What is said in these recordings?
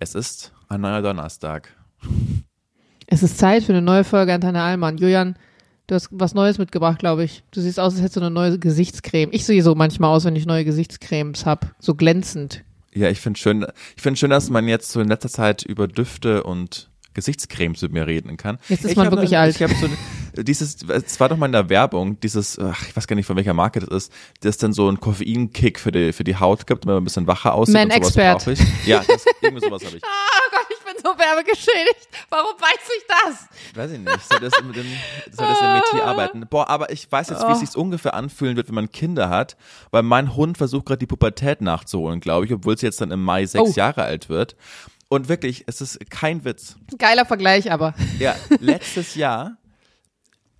Es ist ein neuer Donnerstag. Es ist Zeit für eine neue Folge Antenne Allmann. Julian, du hast was Neues mitgebracht, glaube ich. Du siehst aus, als hättest du eine neue Gesichtscreme. Ich sehe so manchmal aus, wenn ich neue Gesichtscremes habe. So glänzend. Ja, ich finde schön, ich finde schön, dass man jetzt so in letzter Zeit über Düfte und Gesichtscremes mit mir reden kann. Jetzt ist ich man wirklich ne, alt. Ich habe so dieses, es war doch mal in der Werbung, dieses, ach, ich weiß gar nicht von welcher Marke das ist, das dann so einen Koffeinkick für die für die Haut gibt, wenn man ein bisschen wacher aussieht. Man Expert. ich. Ja, das, irgendwie sowas habe ich. Oh Gott, ich bin so werbegeschädigt. Warum weiß ich das? Weiß ich nicht. Soll das mit dem, soll das im Metier arbeiten? Boah, aber ich weiß jetzt, wie es sich ungefähr anfühlen wird, wenn man Kinder hat, weil mein Hund versucht gerade die Pubertät nachzuholen, glaube ich, obwohl sie jetzt dann im Mai sechs Oh. Jahre alt wird. Und wirklich, es ist kein Witz. Geiler Vergleich, aber. Ja, letztes Jahr,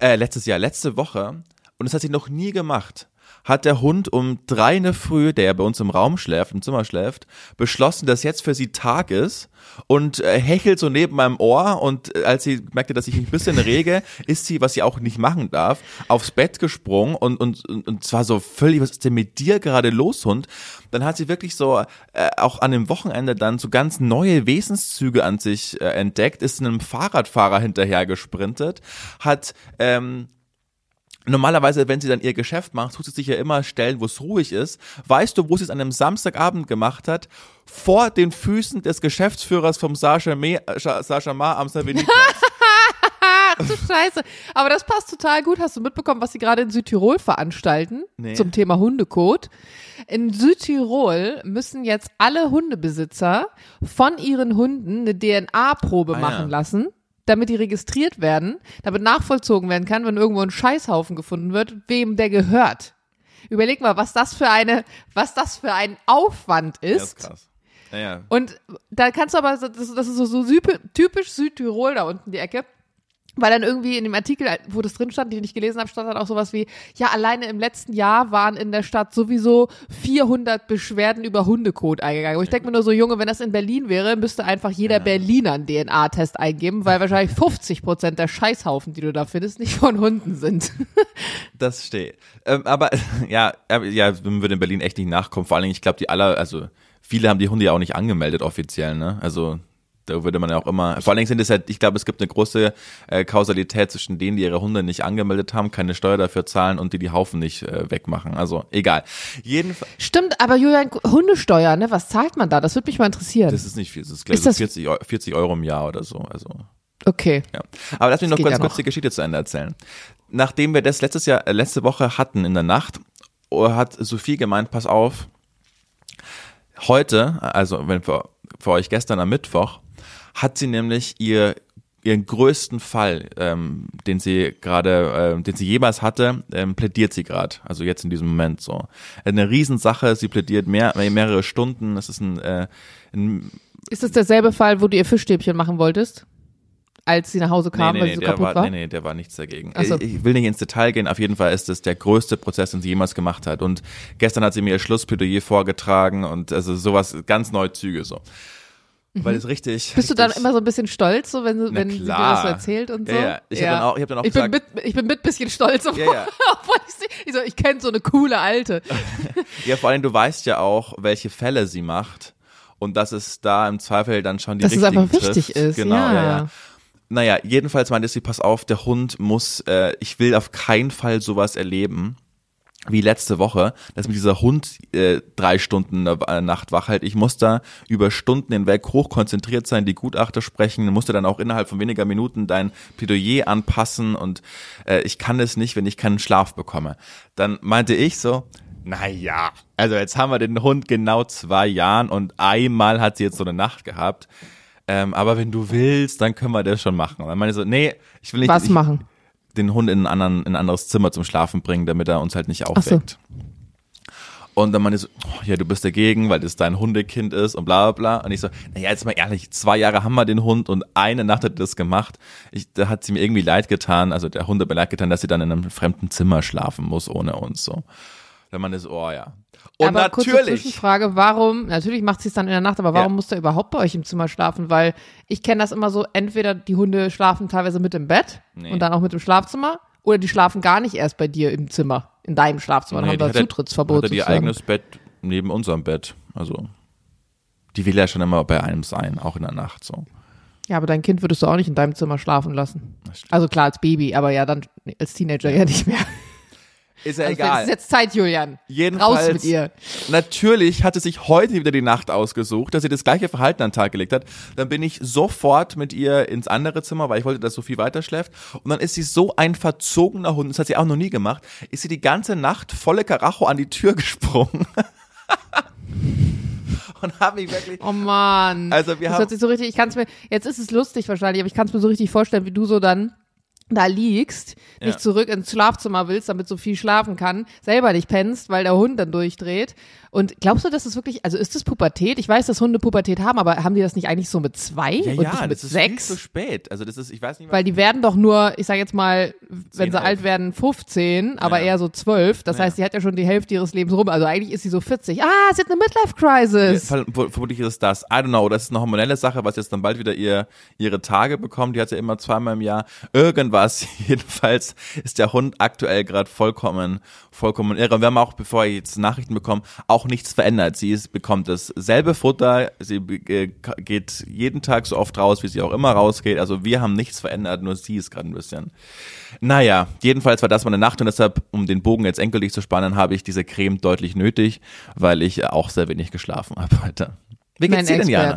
äh, letztes Jahr, letzte Woche, und das hat sie noch nie gemacht, hat der Hund um drei in der Früh, der ja bei uns im Raum schläft, im Zimmer schläft, beschlossen, dass jetzt für sie Tag ist und äh, hechelt so neben meinem Ohr und äh, als sie merkte, dass ich mich ein bisschen rege, ist sie, was sie auch nicht machen darf, aufs Bett gesprungen und, und, und, und zwar so völlig, was ist denn mit dir gerade los, Hund? Dann hat sie wirklich so äh, auch an dem Wochenende dann so ganz neue Wesenszüge an sich äh, entdeckt, ist einem Fahrradfahrer hinterher gesprintet, hat ähm, Normalerweise, wenn sie dann ihr Geschäft macht, tut sie sich ja immer Stellen, wo es ruhig ist. Weißt du, wo sie es an einem Samstagabend gemacht hat? Vor den Füßen des Geschäftsführers vom Sascha, Me, Scha- Sascha Ma am Savigny-Platz. Ach du Scheiße. Aber das passt total gut. Hast du mitbekommen, was sie gerade in Südtirol veranstalten? Nee. Zum Thema Hundekot. In Südtirol müssen jetzt alle Hundebesitzer von ihren Hunden eine DNA-Probe Ah, machen ja. lassen, damit die registriert werden, damit nachvollzogen werden kann, wenn irgendwo ein Scheißhaufen gefunden wird, wem der gehört. Überleg mal, was das für eine, was das für ein Aufwand Ja, ist ist. krass. Naja, Und da kannst du aber, das, das ist so, so typisch Südtirol da unten die Ecke. Weil dann irgendwie in dem Artikel, wo das drin stand, den ich gelesen habe, stand dann auch sowas wie, ja, alleine im letzten Jahr waren in der Stadt sowieso 400 Beschwerden über Hundekot eingegangen. Und ich denke mir nur so, Junge, wenn das in Berlin wäre, müsste einfach jeder Berliner einen DNA-Test eingeben, weil wahrscheinlich 50 Prozent der Scheißhaufen, die du da findest, nicht von Hunden sind. das steht. Ähm, aber ja, ja, man würde in Berlin echt nicht nachkommen. Vor allen Dingen, ich glaube, die aller, also viele haben die Hunde ja auch nicht angemeldet offiziell, ne? Also da würde man ja auch immer, vor allen Dingen sind es halt, ich glaube, es gibt eine große äh, Kausalität zwischen denen, die ihre Hunde nicht angemeldet haben, keine Steuer dafür zahlen und die die Haufen nicht äh, wegmachen. Also egal. Jedenfalls, Stimmt, aber Julian, Hundesteuer, ne? Was zahlt man da? Das würde mich mal interessieren. das ist nicht viel, das ist, Ist so das- 40, Eu- 40 Euro im Jahr oder so. Also okay. Ja. Aber lass mich noch ganz ja kurz noch. die Geschichte zu Ende erzählen. Nachdem wir das letztes Jahr, äh, letzte Woche hatten in der Nacht, oh, hat Sophie gemeint, pass auf, heute, also wenn für, für euch gestern am Mittwoch, hat sie nämlich ihr ihren größten Fall, ähm, den sie gerade, ähm, den sie jemals hatte, ähm, plädiert sie gerade. Also jetzt in diesem Moment so. Eine Riesensache, sie plädiert mehr, mehrere Stunden. Es ist ein, äh, ein Ist das derselbe Fall, wo du ihr Fischstäbchen machen wolltest? Als sie nach Hause kam, nee, weil nee, sie so der kaputt war, war? Nee, nee, der war nichts dagegen. So. Ich, ich will nicht ins Detail gehen, auf jeden Fall ist es der größte Prozess, den sie jemals gemacht hat. Und gestern hat sie mir ihr Schlussplädoyer vorgetragen und also sowas, ganz neue Züge so. Weil es richtig. Mhm. Bist du dann immer so ein bisschen stolz, so wenn, wenn sie dir das so erzählt und so? Ja, ja. Ich hab dann auch- ich hab dann auch ich bin gesagt- mit, ich bin mit bisschen stolz, obwohl, Ja, ja. obwohl ich, sie, ich, so, ich kenne so eine coole Alte. Ja, vor allem, du weißt ja auch, welche Fälle sie macht. Und dass es da im Zweifel dann schon die Dass es richtigen einfach wichtig ist, Genau, ja. ja, ja. Naja, jedenfalls meinte sie, pass auf, der Hund muss, äh, ich will auf keinen Fall sowas erleben wie letzte Woche, dass mit dieser Hund äh, drei Stunden äh, Nacht wach hält. Ich muss da über Stunden hinweg hochkonzentriert sein, die Gutachter sprechen, musste dann auch innerhalb von weniger Minuten dein Plädoyer anpassen und äh, ich kann es nicht, wenn ich keinen Schlaf bekomme. Dann meinte ich so, naja, also jetzt haben wir den Hund genau zwei Jahren und einmal hat sie jetzt so eine Nacht gehabt. Ähm, aber wenn du willst, dann können wir das schon machen. Und dann meinte ich so, nee, ich will nicht Was ich, machen? Den Hund in, anderen, in ein anderes Zimmer zum Schlafen bringen, damit er uns halt nicht aufweckt. Und dann meinte so, oh, ja, du bist dagegen, weil das dein Hundekind ist und bla bla bla. Und ich so, naja, jetzt mal ehrlich, zwei Jahre haben wir den Hund und eine Nacht hat er das gemacht. Ich, da hat sie mir irgendwie leid getan, also der Hund hat mir leid getan, dass sie dann in einem fremden Zimmer schlafen muss ohne uns so. Meinte ich so, oh ja. Und aber kurze natürlich, Zwischenfrage, warum, natürlich macht sie es dann in der Nacht, aber warum Ja. muss der überhaupt bei euch im Zimmer schlafen? Weil ich kenne das immer so, entweder die Hunde schlafen teilweise mit im Bett Nee. und dann auch mit im Schlafzimmer oder die schlafen gar nicht erst bei dir im Zimmer, in deinem Schlafzimmer. Dann Nee, haben wir Zutrittsverbot. hat er ihr eigenes Bett neben unserem Bett. Also die will ja schon immer bei einem sein, auch in der Nacht so. Ja, aber dein Kind würdest du auch nicht in deinem Zimmer schlafen lassen. Also klar, als Baby, aber ja, dann als Teenager ja nicht mehr. Ist ja Also egal. Es ist jetzt Zeit, Julian. Jedenfalls, Raus mit ihr. Natürlich hat sie sich heute wieder die Nacht ausgesucht, dass sie das gleiche Verhalten an den Tag gelegt hat. Dann bin ich sofort mit ihr ins andere Zimmer, weil ich wollte, dass Sophie weiter schläft. Und dann ist sie so ein verzogener Hund, das hat sie auch noch nie gemacht, ist sie die ganze Nacht volle Karacho an die Tür gesprungen. Und habe mich wirklich Oh Mann. Also wir das haben- hört sich so richtig, ich kann es mir, jetzt ist es lustig wahrscheinlich, aber ich kann es mir so richtig vorstellen, wie du so dann da liegst, nicht Ja. zurück ins Schlafzimmer willst, damit Sophie schlafen kann, selber nicht pennst, weil der Hund dann durchdreht. Und glaubst du, dass es wirklich, also ist das Pubertät? Ich weiß, dass Hunde Pubertät haben, aber haben die das nicht eigentlich so mit zwei ja, und ja, nicht mit das ist sechs? viel zu spät. Also das ist, ich weiß nicht, Weil die werden doch nur, ich sag jetzt mal, wenn 10, sie alt 11. werden, 15, aber Ja. eher so 12. Das Ja. heißt, sie hat ja schon die Hälfte ihres Lebens rum. Also eigentlich ist sie so 40. Ah, sie hat eine Midlife-Crisis. Ver- Vermutlich ist es das. I don't know. Das ist eine hormonelle Sache, was jetzt dann bald wieder ihr, ihre Tage bekommt. Die hat ja immer zweimal im Jahr irgendwas. Jedenfalls ist der Hund aktuell gerade vollkommen, vollkommen irre. Und wir haben auch, bevor ich jetzt Nachrichten bekomme, auch nichts verändert. Sie ist, bekommt dasselbe Futter. Sie äh, geht jeden Tag so oft raus, wie sie auch immer rausgeht. Also wir haben nichts verändert, nur sie ist gerade ein bisschen. Naja, jedenfalls war das meine Nacht und deshalb, um den Bogen jetzt endgültig zu spannen, habe ich diese Creme deutlich nötig, weil ich auch sehr wenig geschlafen habe heute. Wie Mein geht's dir denn, Jana?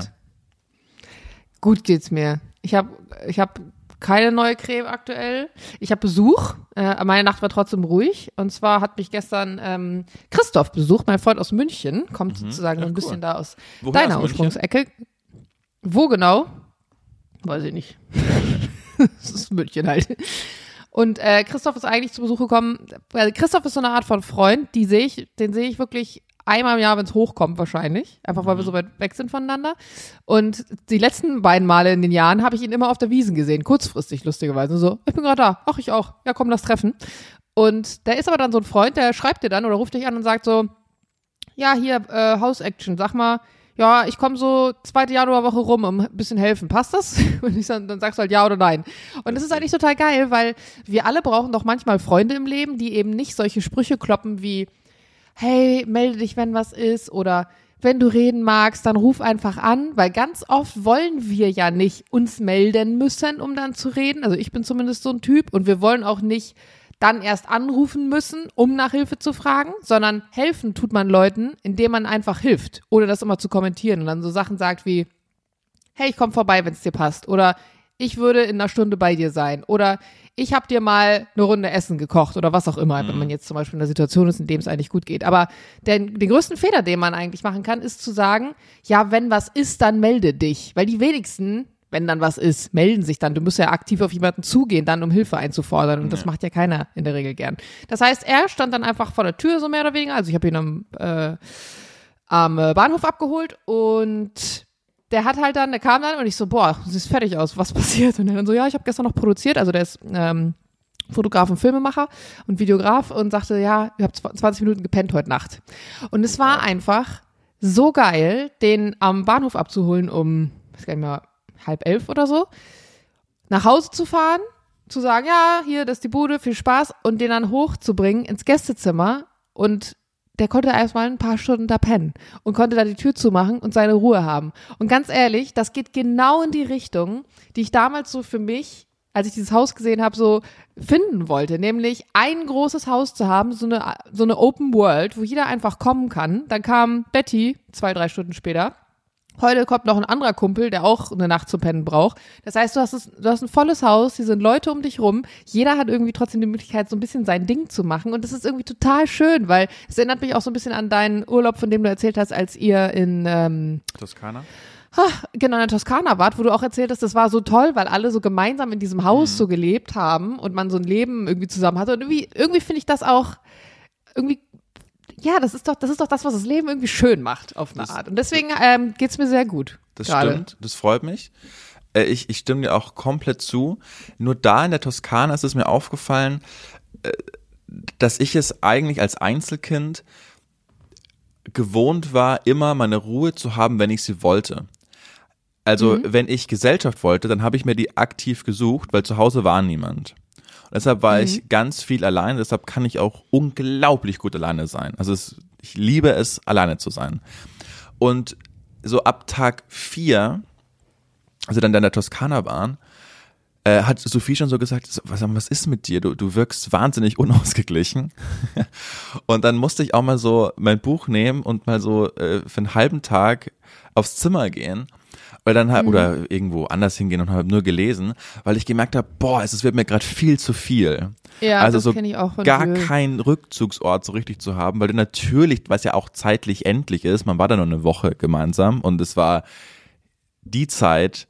Gut geht's mir. Ich habe ich hab keine neue Creme aktuell. Ich habe Besuch. Äh, meine Nacht war trotzdem ruhig. Und zwar hat mich gestern ähm, Christoph besucht, mein Freund aus München. Kommt sozusagen Mhm. Ja, so ein bisschen cool. da aus Woher deiner aus? Ursprungsecke. Wo genau? Weiß ich nicht. das ist München halt. Und äh, Christoph ist eigentlich zu Besuch gekommen. Weil Christoph ist so eine Art von Freund, die sehe ich, den sehe ich wirklich einmal im Jahr, wenn es hochkommt, wahrscheinlich. Einfach weil wir so weit weg sind voneinander. Und die letzten beiden Male in den Jahren habe ich ihn immer auf der Wiesen gesehen, kurzfristig, lustigerweise. So, ich bin gerade da. Ach, ich auch. Ja, komm, lass treffen. Und der ist aber dann so ein Freund, der schreibt dir dann oder ruft dich an und sagt so, ja, hier, äh, House-Action, sag mal, ja, ich komme so zweite Januarwoche rum, um ein bisschen helfen. Passt das? Und ich sag, dann sagst du halt ja oder nein. Und das ist eigentlich total geil, weil wir alle brauchen doch manchmal Freunde im Leben, die eben nicht solche Sprüche kloppen wie, hey, melde dich, wenn was ist oder wenn du reden magst, dann ruf einfach an, weil ganz oft wollen wir ja nicht uns melden müssen, um dann zu reden. Also ich bin zumindest so ein Typ und wir wollen auch nicht dann erst anrufen müssen, um nach Hilfe zu fragen, sondern helfen tut man Leuten, indem man einfach hilft, ohne das immer zu kommentieren und dann so Sachen sagt wie, hey, ich komme vorbei, wenn es dir passt oder ich würde in einer Stunde bei dir sein oder ich habe dir mal eine Runde Essen gekocht oder was auch immer, wenn man jetzt zum Beispiel in einer Situation ist, in dem es eigentlich gut geht. Aber den, den größten Fehler, den man eigentlich machen kann, ist zu sagen, ja, wenn was ist, dann melde dich. Weil die wenigsten, wenn dann was ist, melden sich dann. Du musst ja aktiv auf jemanden zugehen, dann um Hilfe einzufordern. Und das macht ja keiner in der Regel gern. Das heißt, er stand dann einfach vor der Tür, so mehr oder weniger. Also ich habe ihn am, äh, am äh, Bahnhof abgeholt und der hat halt dann, der kam dann und ich so, boah, siehst fertig aus, was passiert? Und er dann so, ja, ich habe gestern noch produziert, also der ist ähm, Fotograf und Filmemacher und Videograf und sagte, ja, ich habe 20 Minuten gepennt heute Nacht. Und es war einfach so geil, den am Bahnhof abzuholen um, weiß gar nicht mehr, halb elf oder so, nach Hause zu fahren, zu sagen, ja, hier, das ist die Bude, viel Spaß und den dann hochzubringen ins Gästezimmer und der konnte erstmal ein paar Stunden da pennen und konnte da die Tür zumachen und seine Ruhe haben. Und ganz ehrlich, das geht genau in die Richtung, die ich damals so für mich, als ich dieses Haus gesehen habe, so finden wollte. Nämlich ein großes Haus zu haben, so eine, so eine Open World, wo jeder einfach kommen kann. Dann kam Betty zwei, drei Stunden später. Heute kommt noch ein anderer Kumpel, der auch eine Nacht zu pennen braucht. Das heißt, du hast, es, du hast ein volles Haus, hier sind Leute um dich rum. Jeder hat irgendwie trotzdem die Möglichkeit, so ein bisschen sein Ding zu machen. Und das ist irgendwie total schön, weil es erinnert mich auch so ein bisschen an deinen Urlaub, von dem du erzählt hast, als ihr in ähm, Toskana? genau in der Toskana wart, wo du auch erzählt hast, das war so toll, weil alle so gemeinsam in diesem Haus so gelebt haben und man so ein Leben irgendwie zusammen hatte. Und irgendwie, irgendwie finde ich das auch irgendwie ja, das ist doch, das ist doch das, was das Leben irgendwie schön macht, auf eine Das- Art. Und deswegen ähm, geht's mir sehr gut. Das gerade. stimmt, das freut mich. Äh, Ich, ich stimme dir auch komplett zu. Nur da in der Toskana ist es mir aufgefallen, äh, dass ich es eigentlich als Einzelkind gewohnt war, immer meine Ruhe zu haben, wenn ich sie wollte. Also wenn ich Gesellschaft wollte, dann habe ich mir die aktiv gesucht, weil zu Hause war niemand. Deshalb war ich ganz viel alleine, deshalb kann ich auch unglaublich gut alleine sein. Also es, ich liebe es, alleine zu sein. Und so ab Tag vier, also dann in der Toskana waren, äh, hat Sophie schon so gesagt, was, was ist mit dir? Du, du wirkst wahnsinnig unausgeglichen. und dann musste ich auch mal so mein Buch nehmen und mal so äh, für einen halben Tag aufs Zimmer gehen. Weil dann halt, Mhm. oder irgendwo anders hingehen und habe nur gelesen, weil ich gemerkt habe, boah, es wird mir gerade viel zu viel. Ja, also das so kenne ich auch von gar Öl. keinen Rückzugsort so richtig zu haben, weil du natürlich, was ja auch zeitlich endlich ist, man war da nur eine Woche gemeinsam und es war die Zeit,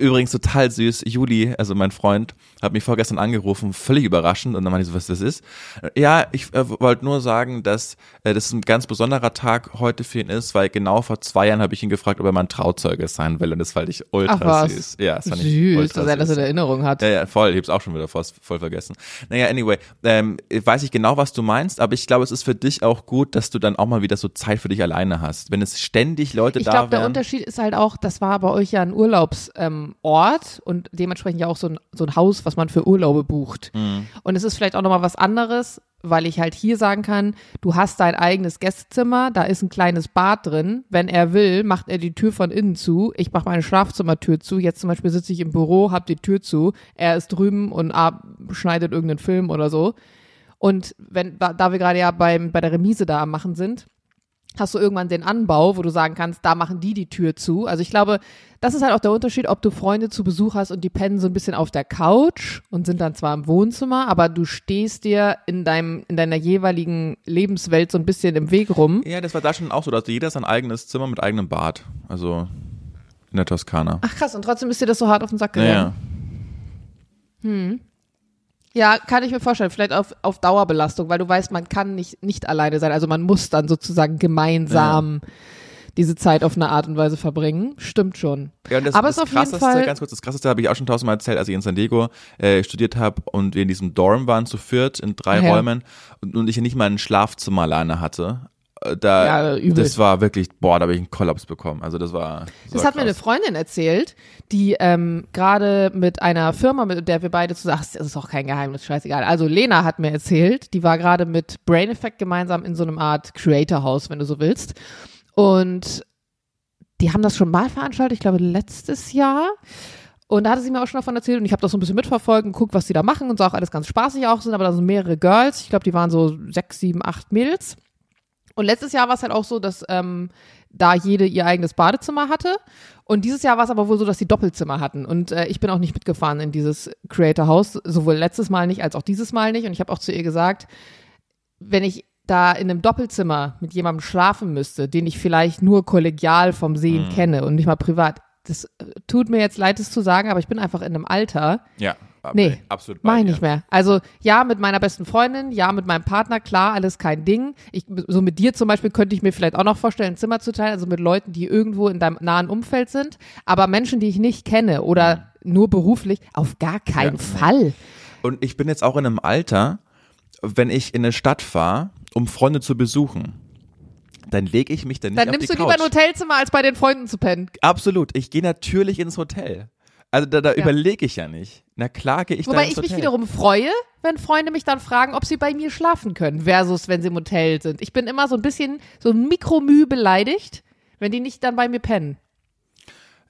Übrigens total süß. Juli, also mein Freund, hat mich vorgestern angerufen, völlig überraschend. Und dann meinte ich so, was das ist. Ja, ich äh, wollte nur sagen, dass äh, das ein ganz besonderer Tag heute für ihn ist, weil genau vor zwei Jahren habe ich ihn gefragt, ob er mein Trauzeuge sein will. Und das fand ich ultra Ach was. süß. Ja, das fand ich Süß, ultra dass er das in Erinnerung hat. Ja, ja, voll. Ich hab's auch schon wieder voll, voll vergessen. Naja, anyway, ähm, weiß ich genau, was du meinst, aber ich glaube, es ist für dich auch gut, dass du dann auch mal wieder so Zeit für dich alleine hast. Wenn es ständig Leute Ich da glaube, der wären. Unterschied ist halt auch, das war bei euch ja ein Urlaubsort ähm, Ort und dementsprechend ja auch so ein, so ein Haus, was man für Urlaube bucht. Mhm. Und es ist vielleicht auch nochmal was anderes, weil ich halt hier sagen kann, du hast dein eigenes Gästezimmer, da ist ein kleines Bad drin. Wenn er will, macht er die Tür von innen zu. Ich mache meine Schlafzimmertür zu. Jetzt zum Beispiel sitze ich im Büro, habe die Tür zu. Er ist drüben und ah, schneidet irgendeinen Film oder so. Und wenn, da, da wir gerade ja beim, bei der Remise da am Machen sind, hast du irgendwann den Anbau, wo du sagen kannst, da machen die die Tür zu. Also ich glaube, das ist halt auch der Unterschied, ob du Freunde zu Besuch hast und die pennen so ein bisschen auf der Couch und sind dann zwar im Wohnzimmer, aber du stehst dir in deinem in deiner jeweiligen Lebenswelt so ein bisschen im Weg rum. Ja, das war da schon auch so, dass jeder sein eigenes Zimmer mit eigenem Bad. Also in der Toskana. Ach krass, und trotzdem ist dir das so hart auf den Sack Ja, gegangen. ja. Ja, kann ich mir vorstellen. Vielleicht auf, auf Dauerbelastung, weil du weißt, man kann nicht, nicht alleine sein. Also man muss dann sozusagen gemeinsam diese Zeit auf eine Art und Weise verbringen. Stimmt schon. Ja, das, Aber das es ist auf jeden Fall- ganz kurz, das krasseste habe ich auch schon tausendmal erzählt, als ich in San Diego äh, studiert habe und wir in diesem Dorm waren zu viert in drei ja. Räumen und, und ich nicht mal ein Schlafzimmer alleine hatte. Äh, Da, Ja, das war wirklich, boah, da habe ich einen Kollaps bekommen. Also das war. Das, Das war hat mir eine krass. Freundin erzählt, die ähm, gerade mit einer Firma, mit der wir beide zusammen, ach, das ist auch kein Geheimnis, scheißegal. Also Lena hat mir erzählt, die war gerade mit Brain Effect gemeinsam in so einem Art Creator House, wenn du so willst. Und die haben das schon mal veranstaltet, ich glaube letztes Jahr. Und da hatte sie mir auch schon davon erzählt und ich habe das so ein bisschen mitverfolgt und guckt, was die da machen und so auch alles ganz spaßig auch sind, aber da sind mehrere Girls. Ich glaube, die waren so sechs, sieben, acht Mädels. Und letztes Jahr war es halt auch so, dass ähm, da jede ihr eigenes Badezimmer hatte. Und dieses Jahr war es aber wohl so, dass sie Doppelzimmer hatten. Und äh, ich bin auch nicht mitgefahren in dieses Creator House, sowohl letztes Mal nicht als auch dieses Mal nicht. Und ich habe auch zu ihr gesagt, wenn ich da in einem Doppelzimmer mit jemandem schlafen müsste, den ich vielleicht nur kollegial vom Sehen kenne und nicht mal privat, das äh, tut mir jetzt leid, es zu sagen, aber ich bin einfach in einem Alter, Ja, ab- Nee, absolut. Mach ich nicht mehr. Also ja, mit meiner besten Freundin, ja, mit meinem Partner, klar, alles kein Ding. Ich, so mit dir zum Beispiel könnte ich mir vielleicht auch noch vorstellen, ein Zimmer zu teilen, also mit Leuten, die irgendwo in deinem nahen Umfeld sind. Aber Menschen, die ich nicht kenne oder nur beruflich, auf gar keinen Ja. Fall. Und ich bin jetzt auch in einem Alter, wenn ich in eine Stadt fahre, um Freunde zu besuchen, dann lege ich mich dann nicht Dann auf nimmst die du lieber Couch. ein Hotelzimmer, als bei den Freunden zu pennen. Absolut. Ich gehe natürlich ins Hotel. Also da, da überlege ich ja nicht. Na klar gehe ich Wobei ich mich wiederum freue, wenn Freunde mich dann fragen, ob sie bei mir schlafen können, versus wenn sie im Hotel sind. Ich bin immer so ein bisschen, so Mikromüh beleidigt, wenn die nicht dann bei mir pennen.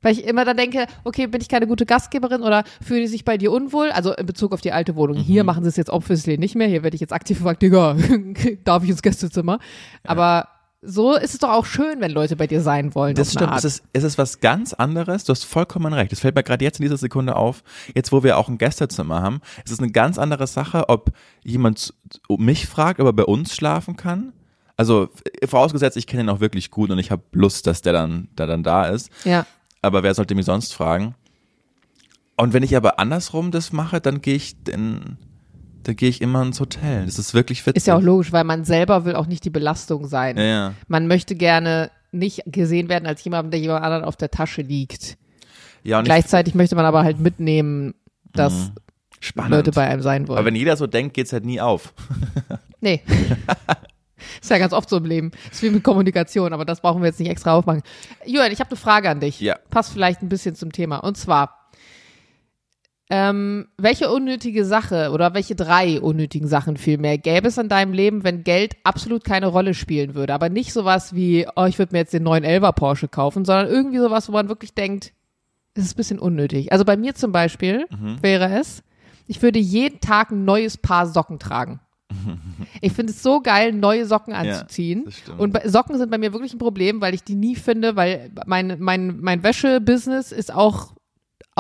Weil ich immer dann denke, okay, bin ich keine gute Gastgeberin oder fühlen die sich bei dir unwohl? Also in Bezug auf die alte Wohnung. Mhm. Hier machen sie es jetzt obviously nicht mehr. Hier werde ich jetzt aktiv gefragt, Digga, darf ich ins Gästezimmer? Aber so ist es doch auch schön, wenn Leute bei dir sein wollen. Das stimmt. Es ist, es ist was ganz anderes. Du hast vollkommen recht. Das fällt mir gerade jetzt in dieser Sekunde auf. Jetzt, wo wir auch ein Gästezimmer haben, es ist eine ganz andere Sache, ob jemand mich fragt, ob er bei uns schlafen kann. Also vorausgesetzt, ich kenne ihn auch wirklich gut und ich habe Lust, dass der dann, der dann da ist. ja. Aber wer sollte mich sonst fragen? Und wenn ich aber andersrum das mache, dann gehe ich in, dann gehe ich immer ins Hotel. Das ist wirklich witzig. Ist ja auch logisch, weil man selber will auch nicht die Belastung sein. Ja, ja. Man möchte gerne nicht gesehen werden als jemand, der jemand anderen auf der Tasche liegt. ja und ich, Gleichzeitig möchte man aber halt mitnehmen, dass Mhm. spannend. Leute bei einem sein wollen. aber wenn jeder so denkt, geht's halt nie auf. nee. ist ja ganz oft so im Leben. Ist wie mit Kommunikation, aber das brauchen wir jetzt nicht extra aufmachen. Julian, ich habe eine Frage an dich. Ja. Passt vielleicht ein bisschen zum Thema. Und zwar, Ähm, welche unnötige Sache oder welche drei unnötigen Sachen vielmehr gäbe es in deinem Leben, wenn Geld absolut keine Rolle spielen würde? Aber nicht sowas wie, oh, ich würde mir jetzt den neuen Elva Porsche kaufen, sondern irgendwie sowas, wo man wirklich denkt, es ist ein bisschen unnötig. Also bei mir zum Beispiel Mhm. wäre es, ich würde jeden Tag ein neues Paar Socken tragen. Ich finde es so geil, neue Socken anzuziehen. stimmt. und Socken sind bei mir wirklich ein Problem, weil ich die nie finde, weil mein, mein, mein Wäschebusiness ist auch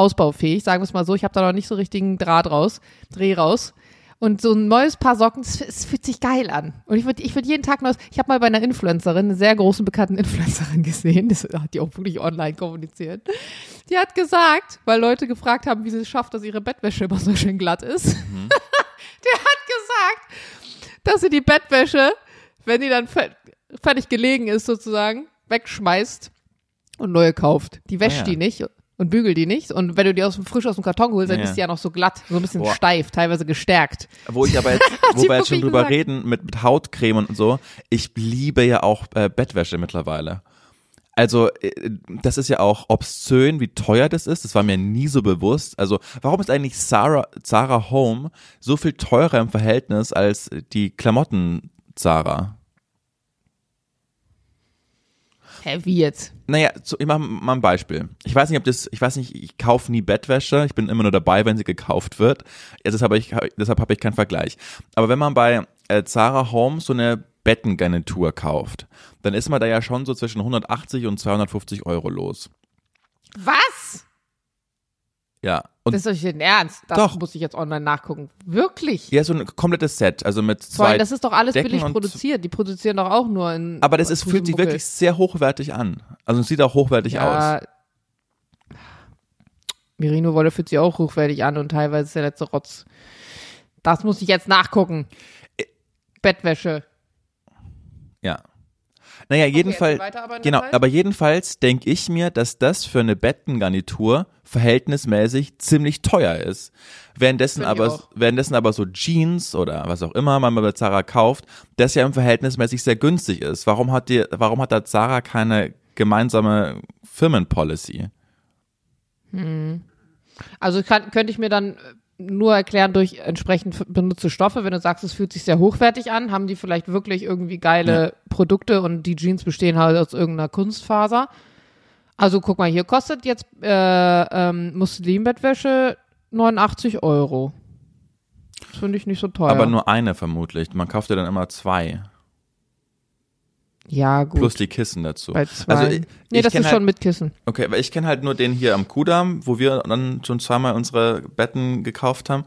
ausbaufähig, sagen wir es mal so. Ich habe da noch nicht so richtigen Draht raus, Dreh raus. Und so ein neues Paar Socken, es, fühlt sich geil an. Und ich würde ich würd jeden Tag neues. Ich habe mal bei einer Influencerin, einer sehr großen bekannten Influencerin gesehen, das hat die auch wirklich online kommuniziert. Die hat gesagt, weil Leute gefragt haben, wie sie es schafft, dass ihre Bettwäsche immer so schön glatt ist. Der hat gesagt, dass sie die Bettwäsche, wenn die dann fe fertig gelegen ist, sozusagen, wegschmeißt und neue kauft. Die wäscht Ah, ja. die nicht und bügelt die nicht. Und wenn du die aus frisch aus dem Karton holst, dann Ja. ist die ja noch so glatt, so ein bisschen Boah. steif, teilweise gestärkt. Wo ich aber jetzt, wo wir jetzt schon drüber gesagt. reden, mit, mit Hautcreme und so, ich liebe ja auch äh, Bettwäsche mittlerweile. Also, äh, das ist ja auch obszön, wie teuer das ist. Das war mir nie so bewusst. Also, warum ist eigentlich Sarah, Zara Home so viel teurer im Verhältnis als die Klamotten Zara? Hä, wie jetzt? Naja, so, ich mache mal ein Beispiel. Ich weiß nicht, ob das, ich weiß nicht, ich kaufe nie Bettwäsche. Ich bin immer nur dabei, wenn sie gekauft wird. Ja, deshalb habe ich, deshalb habe ich keinen Vergleich. Aber wenn man bei äh, Zara Home so eine Bettengarnitur kauft, dann ist man da ja schon so zwischen 180 und 250 Euro los. Was? Ja. Und Das ist doch nicht Ernst. Das Doch. muss ich jetzt online nachgucken. Wirklich? ja, so ein komplettes Set, also mit Vor allem, zwei. das ist doch alles Decken billig produziert. Die produzieren doch auch nur in. aber das ist, fühlt sich wirklich sehr hochwertig an. Also es sieht auch hochwertig aus. Ja. Merino Wolle fühlt sich auch hochwertig an und teilweise ist der letzte Rotz. Das muss ich jetzt nachgucken. Bettwäsche. Ja. Naja, jedenfalls. der genau, aber jedenfalls denke ich mir, dass das für eine Bettengarnitur verhältnismäßig ziemlich teuer ist. Währenddessen aber, währenddessen aber so Jeans oder was auch immer man bei Zara kauft, das ja im verhältnismäßig sehr günstig ist. Warum hat die, warum hat da Zara keine gemeinsame Firmenpolicy? Also kann, könnte ich mir dann nur erklären durch entsprechend benutzte Stoffe. Wenn du sagst, es fühlt sich sehr hochwertig an, haben die vielleicht wirklich irgendwie geile Produkte und die Jeans bestehen halt aus irgendeiner Kunstfaser. Also guck mal, hier kostet jetzt äh, ähm, Muslimbettwäsche 89 Euro. Das finde ich nicht so teuer. Aber nur eine vermutlich. Man kauft ja dann immer zwei. Ja, gut. Plus die Kissen dazu. bei zwei. Also ich, nee, ich das ist halt, schon mit Kissen. Okay, weil ich kenne halt nur den hier am Kudamm, wo wir dann schon zweimal unsere Betten gekauft haben.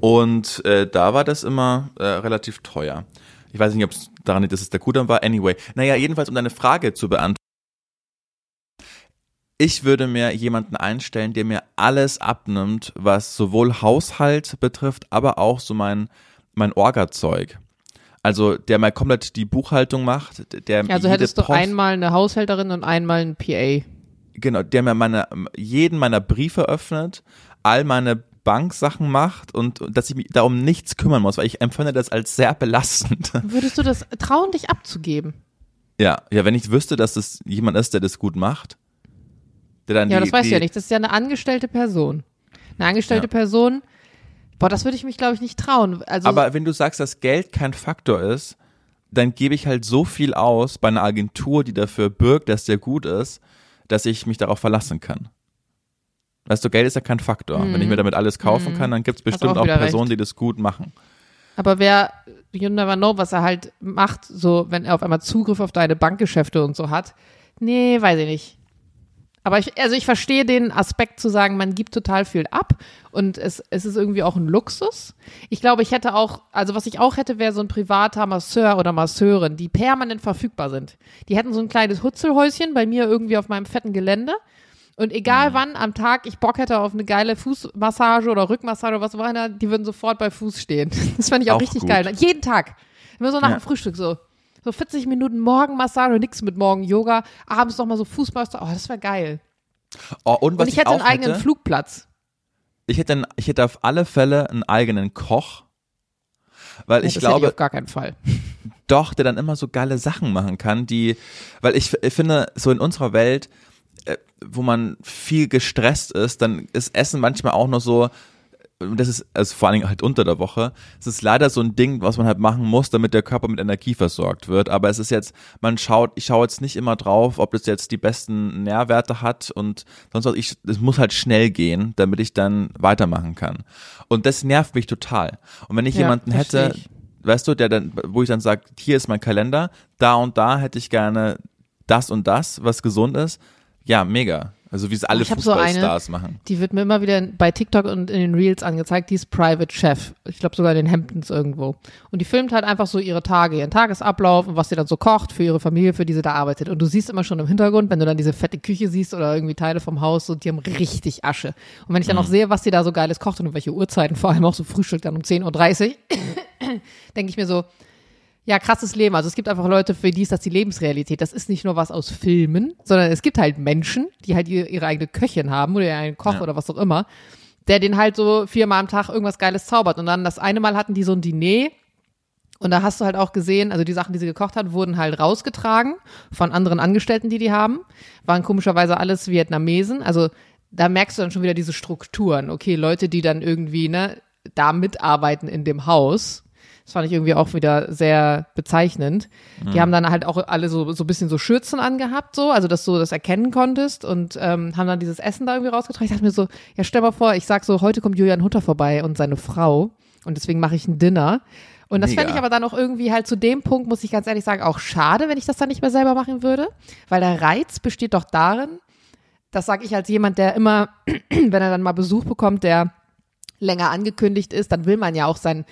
Und äh, da war das immer äh, relativ teuer. Ich weiß nicht, ob es daran liegt, dass es der Kudamm war. Anyway. Naja, jedenfalls, um deine Frage zu beantworten. Ich würde mir jemanden einstellen, der mir alles abnimmt, was sowohl Haushalt betrifft, aber auch so mein, mein Orga-Zeug. Also, der mal komplett die Buchhaltung macht, der Also hättest du Post- einmal eine Haushälterin und einmal ein PA. Genau, der mir meine, jeden meiner Briefe öffnet, all meine Banksachen macht und, und dass ich mich darum nichts kümmern muss, weil ich empfinde das als sehr belastend. Würdest du das trauen, dich abzugeben? ja, ja, wenn ich wüsste, dass es jemand ist, der das gut macht, der dann Ja, die, das weißt du ja nicht. Das ist ja eine angestellte Person. Eine angestellte Ja. Person, boah, das würde ich mich, glaube ich, nicht trauen. Also, Aber wenn du sagst, dass Geld kein Faktor ist, dann gebe ich halt so viel aus bei einer Agentur, die dafür bürgt, dass der gut ist, dass ich mich darauf verlassen kann. Weißt du, Geld ist ja kein Faktor. Wenn ich mir damit alles kaufen kann, dann gibt es bestimmt Mhm. auch auch Personen, recht. die das gut machen. aber wer, you never know, was er halt macht, so, wenn er auf einmal Zugriff auf deine Bankgeschäfte und so hat. Nee, weiß ich nicht. Aber ich, also ich verstehe den Aspekt zu sagen, man gibt total viel ab und es, es ist irgendwie auch ein Luxus. Ich glaube, ich hätte auch, also was ich auch hätte, wäre so ein privater Masseur oder Masseurin, die permanent verfügbar sind. Die hätten so ein kleines Hutzelhäuschen bei mir irgendwie auf meinem fetten Gelände. Und egal wann am Tag ich Bock hätte auf eine geile Fußmassage oder Rückmassage oder was auch immer, die würden sofort bei Fuß stehen. Das fände ich auch, Auch richtig gut. geil. Jeden Tag. Immer so nach Ja. dem Frühstück so. So 40 Minuten Morgenmassage, nix mit Morgen-Yoga, abends noch mal so Fußmassage. Oh, das wäre geil. Oh, und was Und ich hätte einen eigenen hätte, Flugplatz. ich hätte, ich hätte auf alle Fälle einen eigenen Koch, weil Ja, ich das hätte glaube, auf gar keinen Fall. doch, der dann immer so geile Sachen machen kann, die, weil ich, ich finde, so in unserer Welt äh, wo man viel gestresst ist, dann ist Essen manchmal auch noch so, das ist also vor allen Dingen halt unter der Woche, es ist leider so ein Ding, was man halt machen muss, damit der Körper mit Energie versorgt wird. Aber es ist jetzt, man schaut, ich schaue jetzt nicht immer drauf, ob das jetzt die besten Nährwerte hat und sonst was. Ich, es muss halt schnell gehen, damit ich dann weitermachen kann. Und das nervt mich total. Und wenn ich Ja, jemanden hätte, weißt du, der dann, wo ich dann sage, hier ist mein Kalender, da und da hätte ich gerne das und das, was gesund ist. Ja, mega. Also wie es alle ich hab so eine- Fußballstars machen. Die wird mir immer wieder bei TikTok und in den Reels angezeigt. Die ist Private Chef. Ich glaube sogar in den Hamptons irgendwo. Und die filmt halt einfach so ihre Tage, ihren Tagesablauf und was sie dann so kocht für ihre Familie, für die sie da arbeitet. Und du siehst immer schon im Hintergrund, wenn du dann diese fette Küche siehst oder irgendwie Teile vom Haus, so, die haben richtig Asche. Und wenn ich dann Mhm. auch sehe, was sie da so geiles kocht und um welche Uhrzeiten, vor allem auch so Frühstück dann um 10.30 Uhr, denke ich mir so, ja, krasses Leben. Also es gibt einfach Leute, für die ist das die Lebensrealität. Das ist nicht nur was aus Filmen, sondern es gibt halt Menschen, die halt ihre, eigene Köchin haben oder einen Koch Ja. oder was auch immer, der den halt so viermal am Tag irgendwas Geiles zaubert. Und dann das eine Mal hatten die so ein Diner und da hast du halt auch gesehen, also die Sachen, die sie gekocht hat, wurden halt rausgetragen von anderen Angestellten, die die haben. Waren komischerweise alles Vietnamesen. Also da merkst du dann schon wieder diese Strukturen. Okay, Leute, die dann irgendwie, ne, da mitarbeiten in dem Haus. Das fand ich irgendwie auch wieder sehr bezeichnend. Die haben dann halt auch alle so, so ein bisschen so Schürzen angehabt, so, also dass du das erkennen konntest und ähm, haben dann dieses Essen da irgendwie rausgetragen. Ich dachte mir so, ja, stell mal vor, ich sag so, heute kommt Julian Hutter vorbei und seine Frau und deswegen mache ich ein Dinner. Und das fände ich aber dann auch irgendwie halt zu dem Punkt, muss ich ganz ehrlich sagen, auch schade, wenn ich das dann nicht mehr selber machen würde. Weil der Reiz besteht doch darin, das sage ich als jemand, der immer, wenn er dann mal Besuch bekommt, der länger angekündigt ist, dann will man ja auch sein,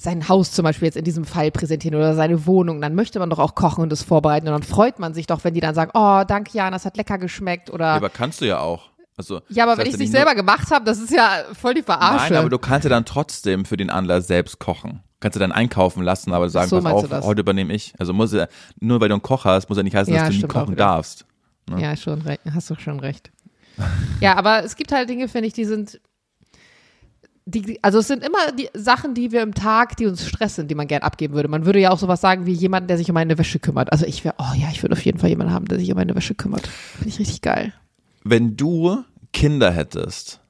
sein Haus zum Beispiel jetzt in diesem Fall präsentieren oder seine Wohnung. Dann möchte man doch auch kochen und das vorbereiten. Und dann freut man sich doch, wenn die dann sagen, oh, danke Jan, das hat lecker geschmeckt. Oder Ja, aber kannst du ja auch. Also, ja, aber wenn ich es nicht selber gemacht habe, das ist ja voll die Verarsche. Nein, aber du kannst ja dann trotzdem für den Anlass selbst kochen. Kannst du dann einkaufen lassen, aber sagen, so pass auf, heute übernehme ich. Also muss ja, nur weil du einen Koch hast, muss ja nicht heißen, Ja, dass du nie kochen darfst. Ja, schon recht. Hast du schon recht. Ja, aber es gibt halt Dinge, finde ich, die sind. Die, also es sind immer die Sachen, die wir im Tag, die uns stressen, die man gern abgeben würde. Man würde ja auch sowas sagen wie jemand, der sich um meine Wäsche kümmert. Also ich wäre, oh ja, ich würde auf jeden Fall jemanden haben, der sich um meine Wäsche kümmert. Finde ich richtig geil. Wenn du Kinder hättest,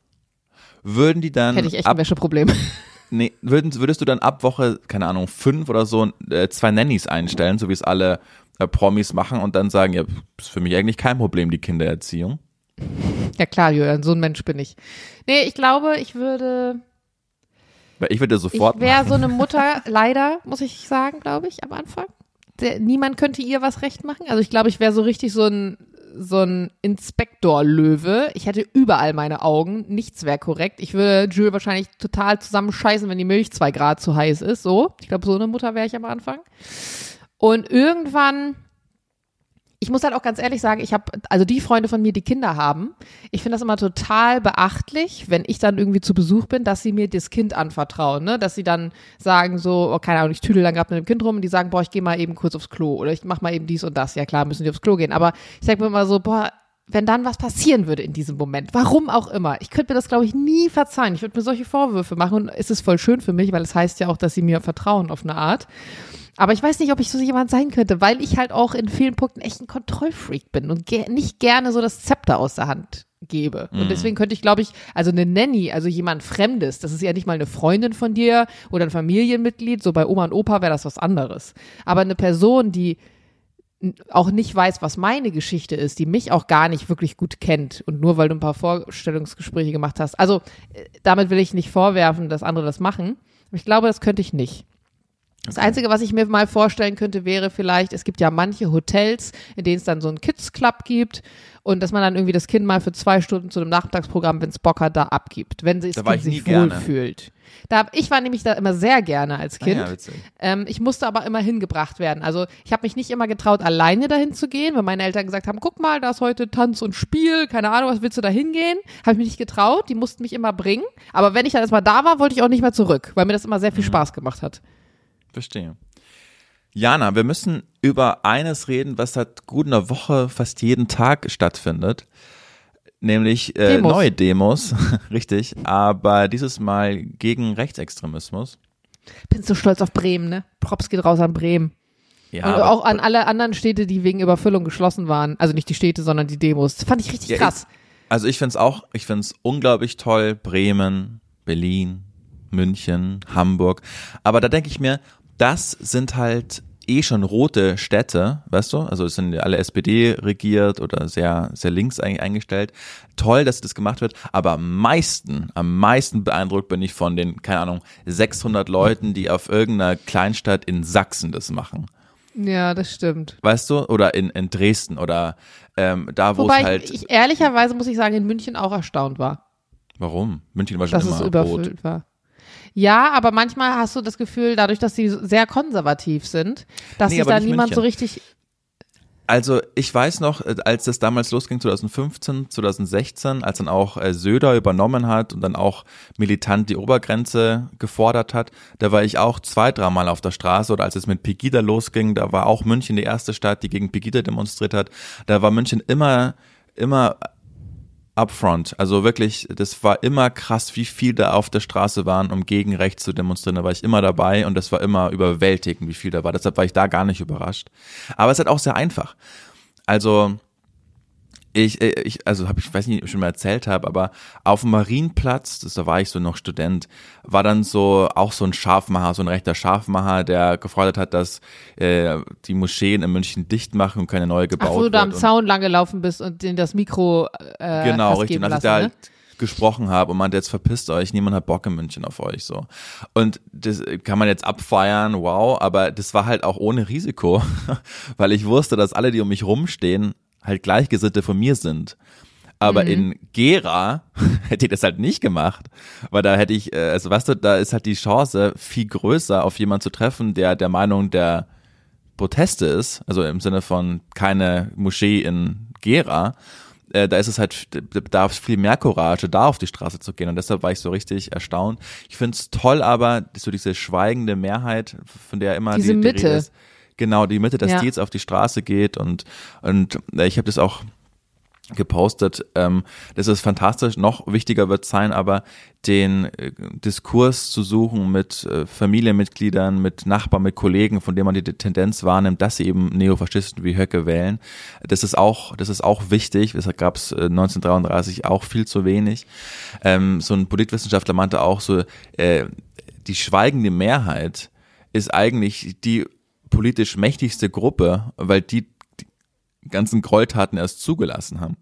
würden die dann Hätte ich echt ab, ein Wäscheproblem. nee, würden, würdest du dann ab Woche, keine Ahnung, fünf oder so äh, zwei Nannies einstellen, so wie es alle äh, Promis machen und dann sagen, ja, ist für mich eigentlich kein Problem, die Kindererziehung. Ja klar, Julian, so ein Mensch bin ich. Nee, ich glaube, ich würde, ich würde ich sofort wäre machen. so eine Mutter, leider, muss ich sagen, glaube ich, am Anfang. Der, niemand könnte ihr was recht machen. Also ich glaube, ich wäre so richtig so ein, so ein Inspektor-Löwe. Ich hätte überall meine Augen. Nichts wäre korrekt. Ich würde Jules wahrscheinlich total zusammenscheißen, wenn die Milch zwei Grad zu heiß ist. So. Ich glaube, so eine Mutter wäre ich am Anfang. Und irgendwann, ich muss halt auch ganz ehrlich sagen, ich habe, also die Freunde von mir, die Kinder haben, ich finde das immer total beachtlich, wenn ich dann irgendwie zu Besuch bin, dass sie mir das Kind anvertrauen, ne? Dass sie dann sagen so, oh, keine Ahnung, ich tüdel dann gerade mit dem Kind rum und die sagen, boah, ich gehe mal eben kurz aufs Klo oder ich mach mal eben dies und das. Ja klar, müssen die aufs Klo gehen. Aber ich sag mir immer so, boah, wenn dann was passieren würde in diesem Moment, warum auch immer, ich könnte mir das, glaube ich, nie verzeihen. Ich würde mir solche Vorwürfe machen und es ist voll schön für mich, weil es heißt ja auch, dass sie mir vertrauen auf eine Art. Aber ich weiß nicht, ob ich so jemand sein könnte, weil ich halt auch in vielen Punkten echt ein Kontrollfreak bin und ge nicht gerne so das Zepter aus der Hand gebe. Und deswegen könnte ich, glaube ich, also eine Nanny, also jemand Fremdes, das ist ja nicht mal eine Freundin von dir oder ein Familienmitglied, so bei Oma und Opa wäre das was anderes. Aber eine Person, die auch nicht weiß, was meine Geschichte ist, die mich auch gar nicht wirklich gut kennt und nur weil du ein paar Vorstellungsgespräche gemacht hast. Also äh, damit will ich nicht vorwerfen, dass andere das machen. Aber Ich glaube, das könnte ich nicht. Das Einzige, was ich mir mal vorstellen könnte, wäre vielleicht, es gibt ja manche Hotels, in denen es dann so einen Kids Club gibt und dass man dann irgendwie das Kind mal für zwei Stunden zu einem Nachmittagsprogramm, wenn es Bock hat, da abgibt, wenn sie es kind sich wohlfühlt. Da, ich war nämlich da immer sehr gerne als Kind. Ah ja, witzig. Ähm, ich musste aber immer hingebracht werden. Also ich habe mich nicht immer getraut, alleine dahin zu gehen, weil meine Eltern gesagt haben, guck mal, da ist heute Tanz und Spiel, keine Ahnung, was willst du da hingehen? Habe ich mich nicht getraut, die mussten mich immer bringen. Aber wenn ich dann erstmal da war, wollte ich auch nicht mehr zurück, weil mir das immer sehr viel Spaß gemacht hat. Verstehe. Jana, wir müssen über eines reden, was seit gut einer Woche fast jeden Tag stattfindet. Nämlich äh, Demos. neue Demos, richtig, aber dieses Mal gegen Rechtsextremismus. Bin so stolz auf Bremen, ne? Props geht raus an Bremen. Ja, und auch an alle anderen Städte, die wegen Überfüllung geschlossen waren. Also nicht die Städte, sondern die Demos. Das fand ich richtig Ja, krass. Also ich find's auch, ich find's unglaublich toll, Bremen, Berlin, München, Hamburg. Aber da denke ich mir, das sind halt eh schon rote Städte, weißt du? Also es sind alle SPD regiert oder sehr, sehr links eigentlich eingestellt. Toll, dass das gemacht wird. Aber am meisten, am meisten beeindruckt bin ich von den, keine Ahnung, 600 Leuten, die auf irgendeiner Kleinstadt in Sachsen das machen. Ja, das stimmt. Weißt du? Oder in, in Dresden oder ähm, da, wo Wobei es halt. ich, ich ehrlicherweise muss ich sagen, in München auch erstaunt war, warum? München war schon dass es immer überfüllt rot. war. Ja, aber manchmal hast du das Gefühl, dadurch, dass sie sehr konservativ sind, dass Nee, sich da niemand so München. richtig. Also ich weiß noch, äh, als das damals losging, 2015, 2016, als dann auch äh, Söder übernommen hat und dann auch militant die Obergrenze gefordert hat, da war ich auch zwei, dreimal auf der Straße oder als es mit Pegida losging, da war auch München die erste Stadt, die gegen Pegida demonstriert hat. Da war München immer, immer upfront. Also wirklich, das war immer krass, wie viel da auf der Straße waren, um gegen rechts zu demonstrieren. Da war ich immer dabei und das war immer überwältigend, wie viel da war. Deshalb war ich da gar nicht überrascht. Aber es ist halt auch sehr einfach. Also ich, äh, ich also habe ich weiß nicht, ob ich schon mal erzählt habe, aber auf dem Marienplatz, das, da war ich so noch Student, war dann so auch so ein Scharfmacher, so ein rechter Scharfmacher, der gefordert hat, dass äh, die Moscheen in München dicht machen und keine neue Ach, gebaut wo du da am wird. Zaun lang gelaufen bist und den das Mikro äh, Genau, richtig. Und als ich da ne? gesprochen habe und meinte, jetzt verpisst euch, niemand hat Bock in München auf euch so. Und das kann man jetzt abfeiern, wow, aber das war halt auch ohne Risiko, weil ich wusste, dass alle, die um mich rumstehen, halt Gleichgesinnte von mir sind. Aber Mhm. in Gera hätte ich das halt nicht gemacht, weil da hätte ich, äh, also weißt du, da ist halt die Chance viel größer, auf jemanden zu treffen, der der Meinung der Proteste ist, also im Sinne von keine Moschee in Gera, äh, da ist es halt, da bedarf es viel mehr Courage, da auf die Straße zu gehen. Und deshalb war ich so richtig erstaunt. Ich finde es toll, aber so diese schweigende Mehrheit, von der immer Diese die, die Mitte. Rede ist, genau die Mitte, dass Ja. die jetzt auf die Straße geht und und äh, ich habe das auch gepostet, ähm, das ist fantastisch. Noch wichtiger wird sein, aber den äh, Diskurs zu suchen mit äh, Familienmitgliedern, mit Nachbarn, mit Kollegen, von denen man die Tendenz wahrnimmt, dass sie eben Neofaschisten wie Höcke wählen. Das ist auch, das ist auch wichtig. Deshalb gab es äh, 1933 auch viel zu wenig. Ähm, so ein Politwissenschaftler meinte auch so, äh, die schweigende Mehrheit ist eigentlich die politisch mächtigste Gruppe, weil die die ganzen Gräueltaten erst zugelassen haben.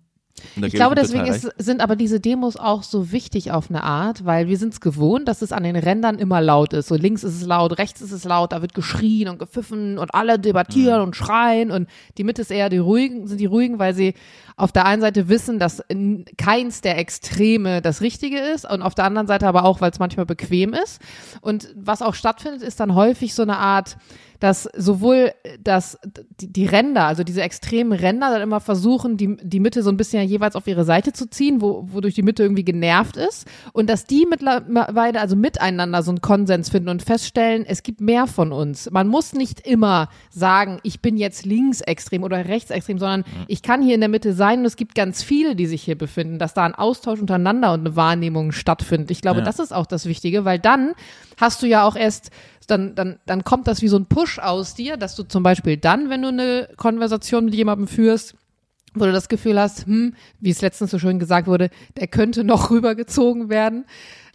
Ich glaube, deswegen ist, sind aber diese Demos auch so wichtig auf eine Art, weil wir sind es gewohnt, dass es an den Rändern immer laut ist. So links ist es laut, rechts ist es laut, da wird geschrien und gepfiffen und alle debattieren und schreien und die Mitte ist eher die ruhigen, sind die ruhigen, weil sie auf der einen Seite wissen, dass in keins der Extreme das Richtige ist und auf der anderen Seite aber auch, weil es manchmal bequem ist. Und was auch stattfindet, ist dann häufig so eine Art, dass sowohl das, die, die Ränder, also diese extremen Ränder dann immer versuchen, die, die Mitte so ein bisschen jeweils auf ihre Seite zu ziehen, wo, wodurch die Mitte irgendwie genervt ist und dass die mittlerweile also miteinander so einen Konsens finden und feststellen, es gibt mehr von uns. Man muss nicht immer sagen, ich bin jetzt linksextrem oder rechtsextrem, sondern ich kann hier in der Mitte sein und es gibt ganz viele, die sich hier befinden, dass da ein Austausch untereinander und eine Wahrnehmung stattfindet. Ich glaube, Ja. das ist auch das Wichtige, weil dann hast du ja auch erst dann, dann, dann kommt das wie so ein Push aus dir, dass du zum Beispiel dann, wenn du eine Konversation mit jemandem führst, wo du das Gefühl hast, hm, wie es letztens so schön gesagt wurde, der könnte noch rübergezogen werden.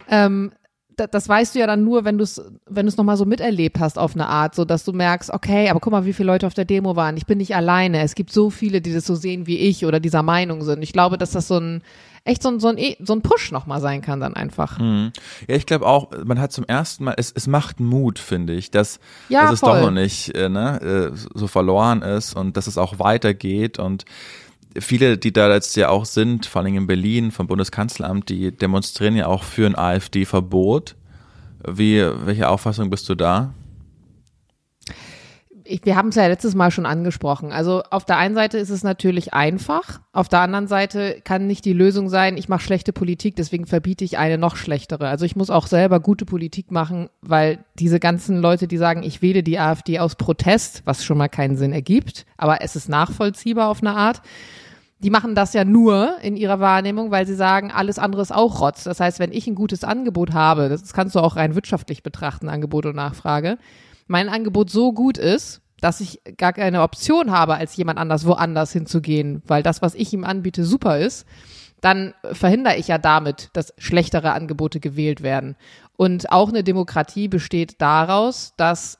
Ähm, das weißt du ja dann nur, wenn du es wenn du es nochmal so miterlebt hast auf eine Art, so dass du merkst, okay, aber guck mal, wie viele Leute auf der Demo waren. Ich bin nicht alleine. Es gibt so viele, die das so sehen wie ich oder dieser Meinung sind. Ich glaube, dass das so ein echt so ein, so ein, so ein Push nochmal sein kann dann einfach. Mhm. Ja, ich glaube auch, man hat zum ersten Mal, es, es macht Mut, finde ich, dass, Ja, dass es doch noch nicht äh, ne, äh, so verloren ist und dass es auch weitergeht und viele, die da jetzt ja auch sind, vor allem in Berlin vom Bundeskanzleramt, die demonstrieren ja auch für ein AfD-Verbot. Wie, welche Auffassung bist du da? Ich, wir haben es ja letztes Mal schon angesprochen. Also auf der einen Seite ist es natürlich einfach, auf der anderen Seite kann nicht die Lösung sein, ich mache schlechte Politik, deswegen verbiete ich eine noch schlechtere. Also ich muss auch selber gute Politik machen, weil diese ganzen Leute, die sagen, ich wähle die AfD aus Protest, was schon mal keinen Sinn ergibt, aber es ist nachvollziehbar auf eine Art. Die machen das ja nur in ihrer Wahrnehmung, weil sie sagen, alles andere ist auch Rotz. Das heißt, wenn ich ein gutes Angebot habe, das kannst du auch rein wirtschaftlich betrachten, Angebot und Nachfrage, mein Angebot so gut ist, dass ich gar keine Option habe, als jemand anders woanders hinzugehen, weil das, was ich ihm anbiete, super ist, dann verhindere ich ja damit, dass schlechtere Angebote gewählt werden. Und auch eine Demokratie besteht daraus, dass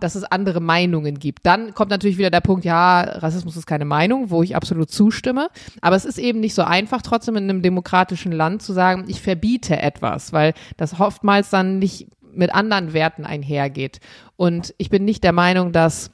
dass es andere Meinungen gibt. Dann kommt natürlich wieder der Punkt, ja, Rassismus ist keine Meinung, wo ich absolut zustimme. Aber es ist eben nicht so einfach, trotzdem in einem demokratischen Land zu sagen, ich verbiete etwas, weil das oftmals dann nicht mit anderen Werten einhergeht. Und ich bin nicht der Meinung, dass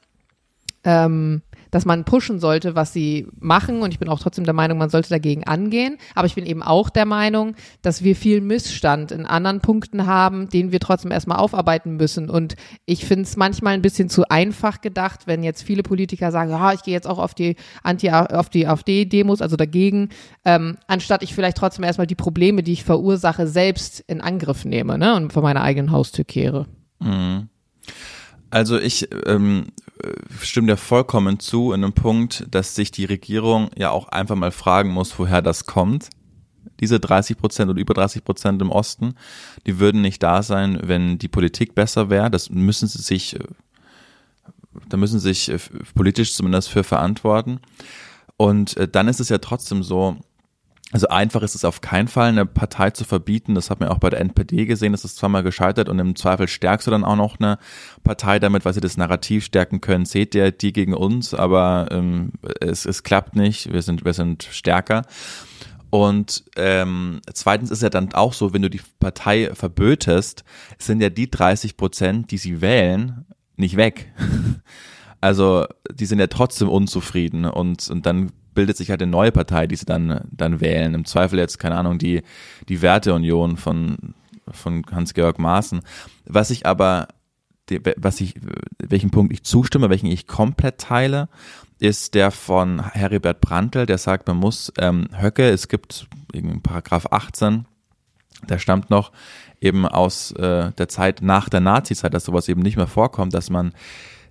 ähm, dass man pushen sollte, was sie machen. Und ich bin auch trotzdem der Meinung, man sollte dagegen angehen. Aber ich bin eben auch der Meinung, dass wir viel Missstand in anderen Punkten haben, den wir trotzdem erstmal aufarbeiten müssen. Und ich finde es manchmal ein bisschen zu einfach gedacht, wenn jetzt viele Politiker sagen, ja, ich gehe jetzt auch auf die Anti, auf die AfD-Demos, also dagegen, ähm, anstatt ich vielleicht trotzdem erstmal die Probleme, die ich verursache, selbst in Angriff nehme, ne, und vor meiner eigenen Haustür kehre. Mhm. Also ich ähm, stimme dir vollkommen zu in einem Punkt, dass sich die Regierung ja auch einfach mal fragen muss, woher das kommt. Diese 30 Prozent oder über 30 Prozent im Osten, die würden nicht da sein, wenn die Politik besser wäre. Das müssen sie sich, äh, da müssen sie sich äh, politisch zumindest für verantworten. Und äh, dann ist es ja trotzdem so, also einfach ist es auf keinen Fall, eine Partei zu verbieten. Das hat man auch bei der NPD gesehen. Das ist zweimal gescheitert und im Zweifel stärkst du dann auch noch eine Partei damit, weil sie das Narrativ stärken können. Seht ihr die gegen uns, aber ähm, es, es klappt nicht. Wir sind, wir sind stärker. Und ähm, zweitens ist ja dann auch so, wenn du die Partei verbötest, sind ja die 30 Prozent, die sie wählen, nicht weg. Also die sind ja trotzdem unzufrieden und, und dann bildet sich halt eine neue Partei, die sie dann, dann wählen. Im Zweifel jetzt, keine Ahnung, die, die Werteunion von, von Hans-Georg Maaßen. Was ich aber, was ich, welchen Punkt ich zustimme, welchen ich komplett teile, ist der von Heribert Brandl, der sagt, man muss ähm, Höcke, es gibt irgendwie Paragraph 18, der stammt noch eben aus äh, der Zeit nach der Nazizeit, dass sowas eben nicht mehr vorkommt, dass man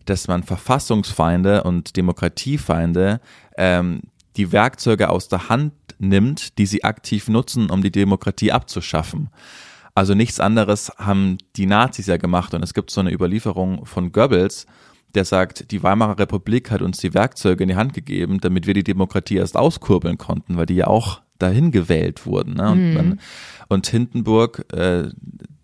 dass man Verfassungsfeinde und Demokratiefeinde ähm, die Werkzeuge aus der Hand nimmt, die sie aktiv nutzen, um die Demokratie abzuschaffen. Also nichts anderes haben die Nazis ja gemacht und es gibt so eine Überlieferung von Goebbels, der sagt, die Weimarer Republik hat uns die Werkzeuge in die Hand gegeben, damit wir die Demokratie erst auskurbeln konnten, weil die ja auch dahin gewählt wurden. Ne? Und, mhm. man, und Hindenburg, äh,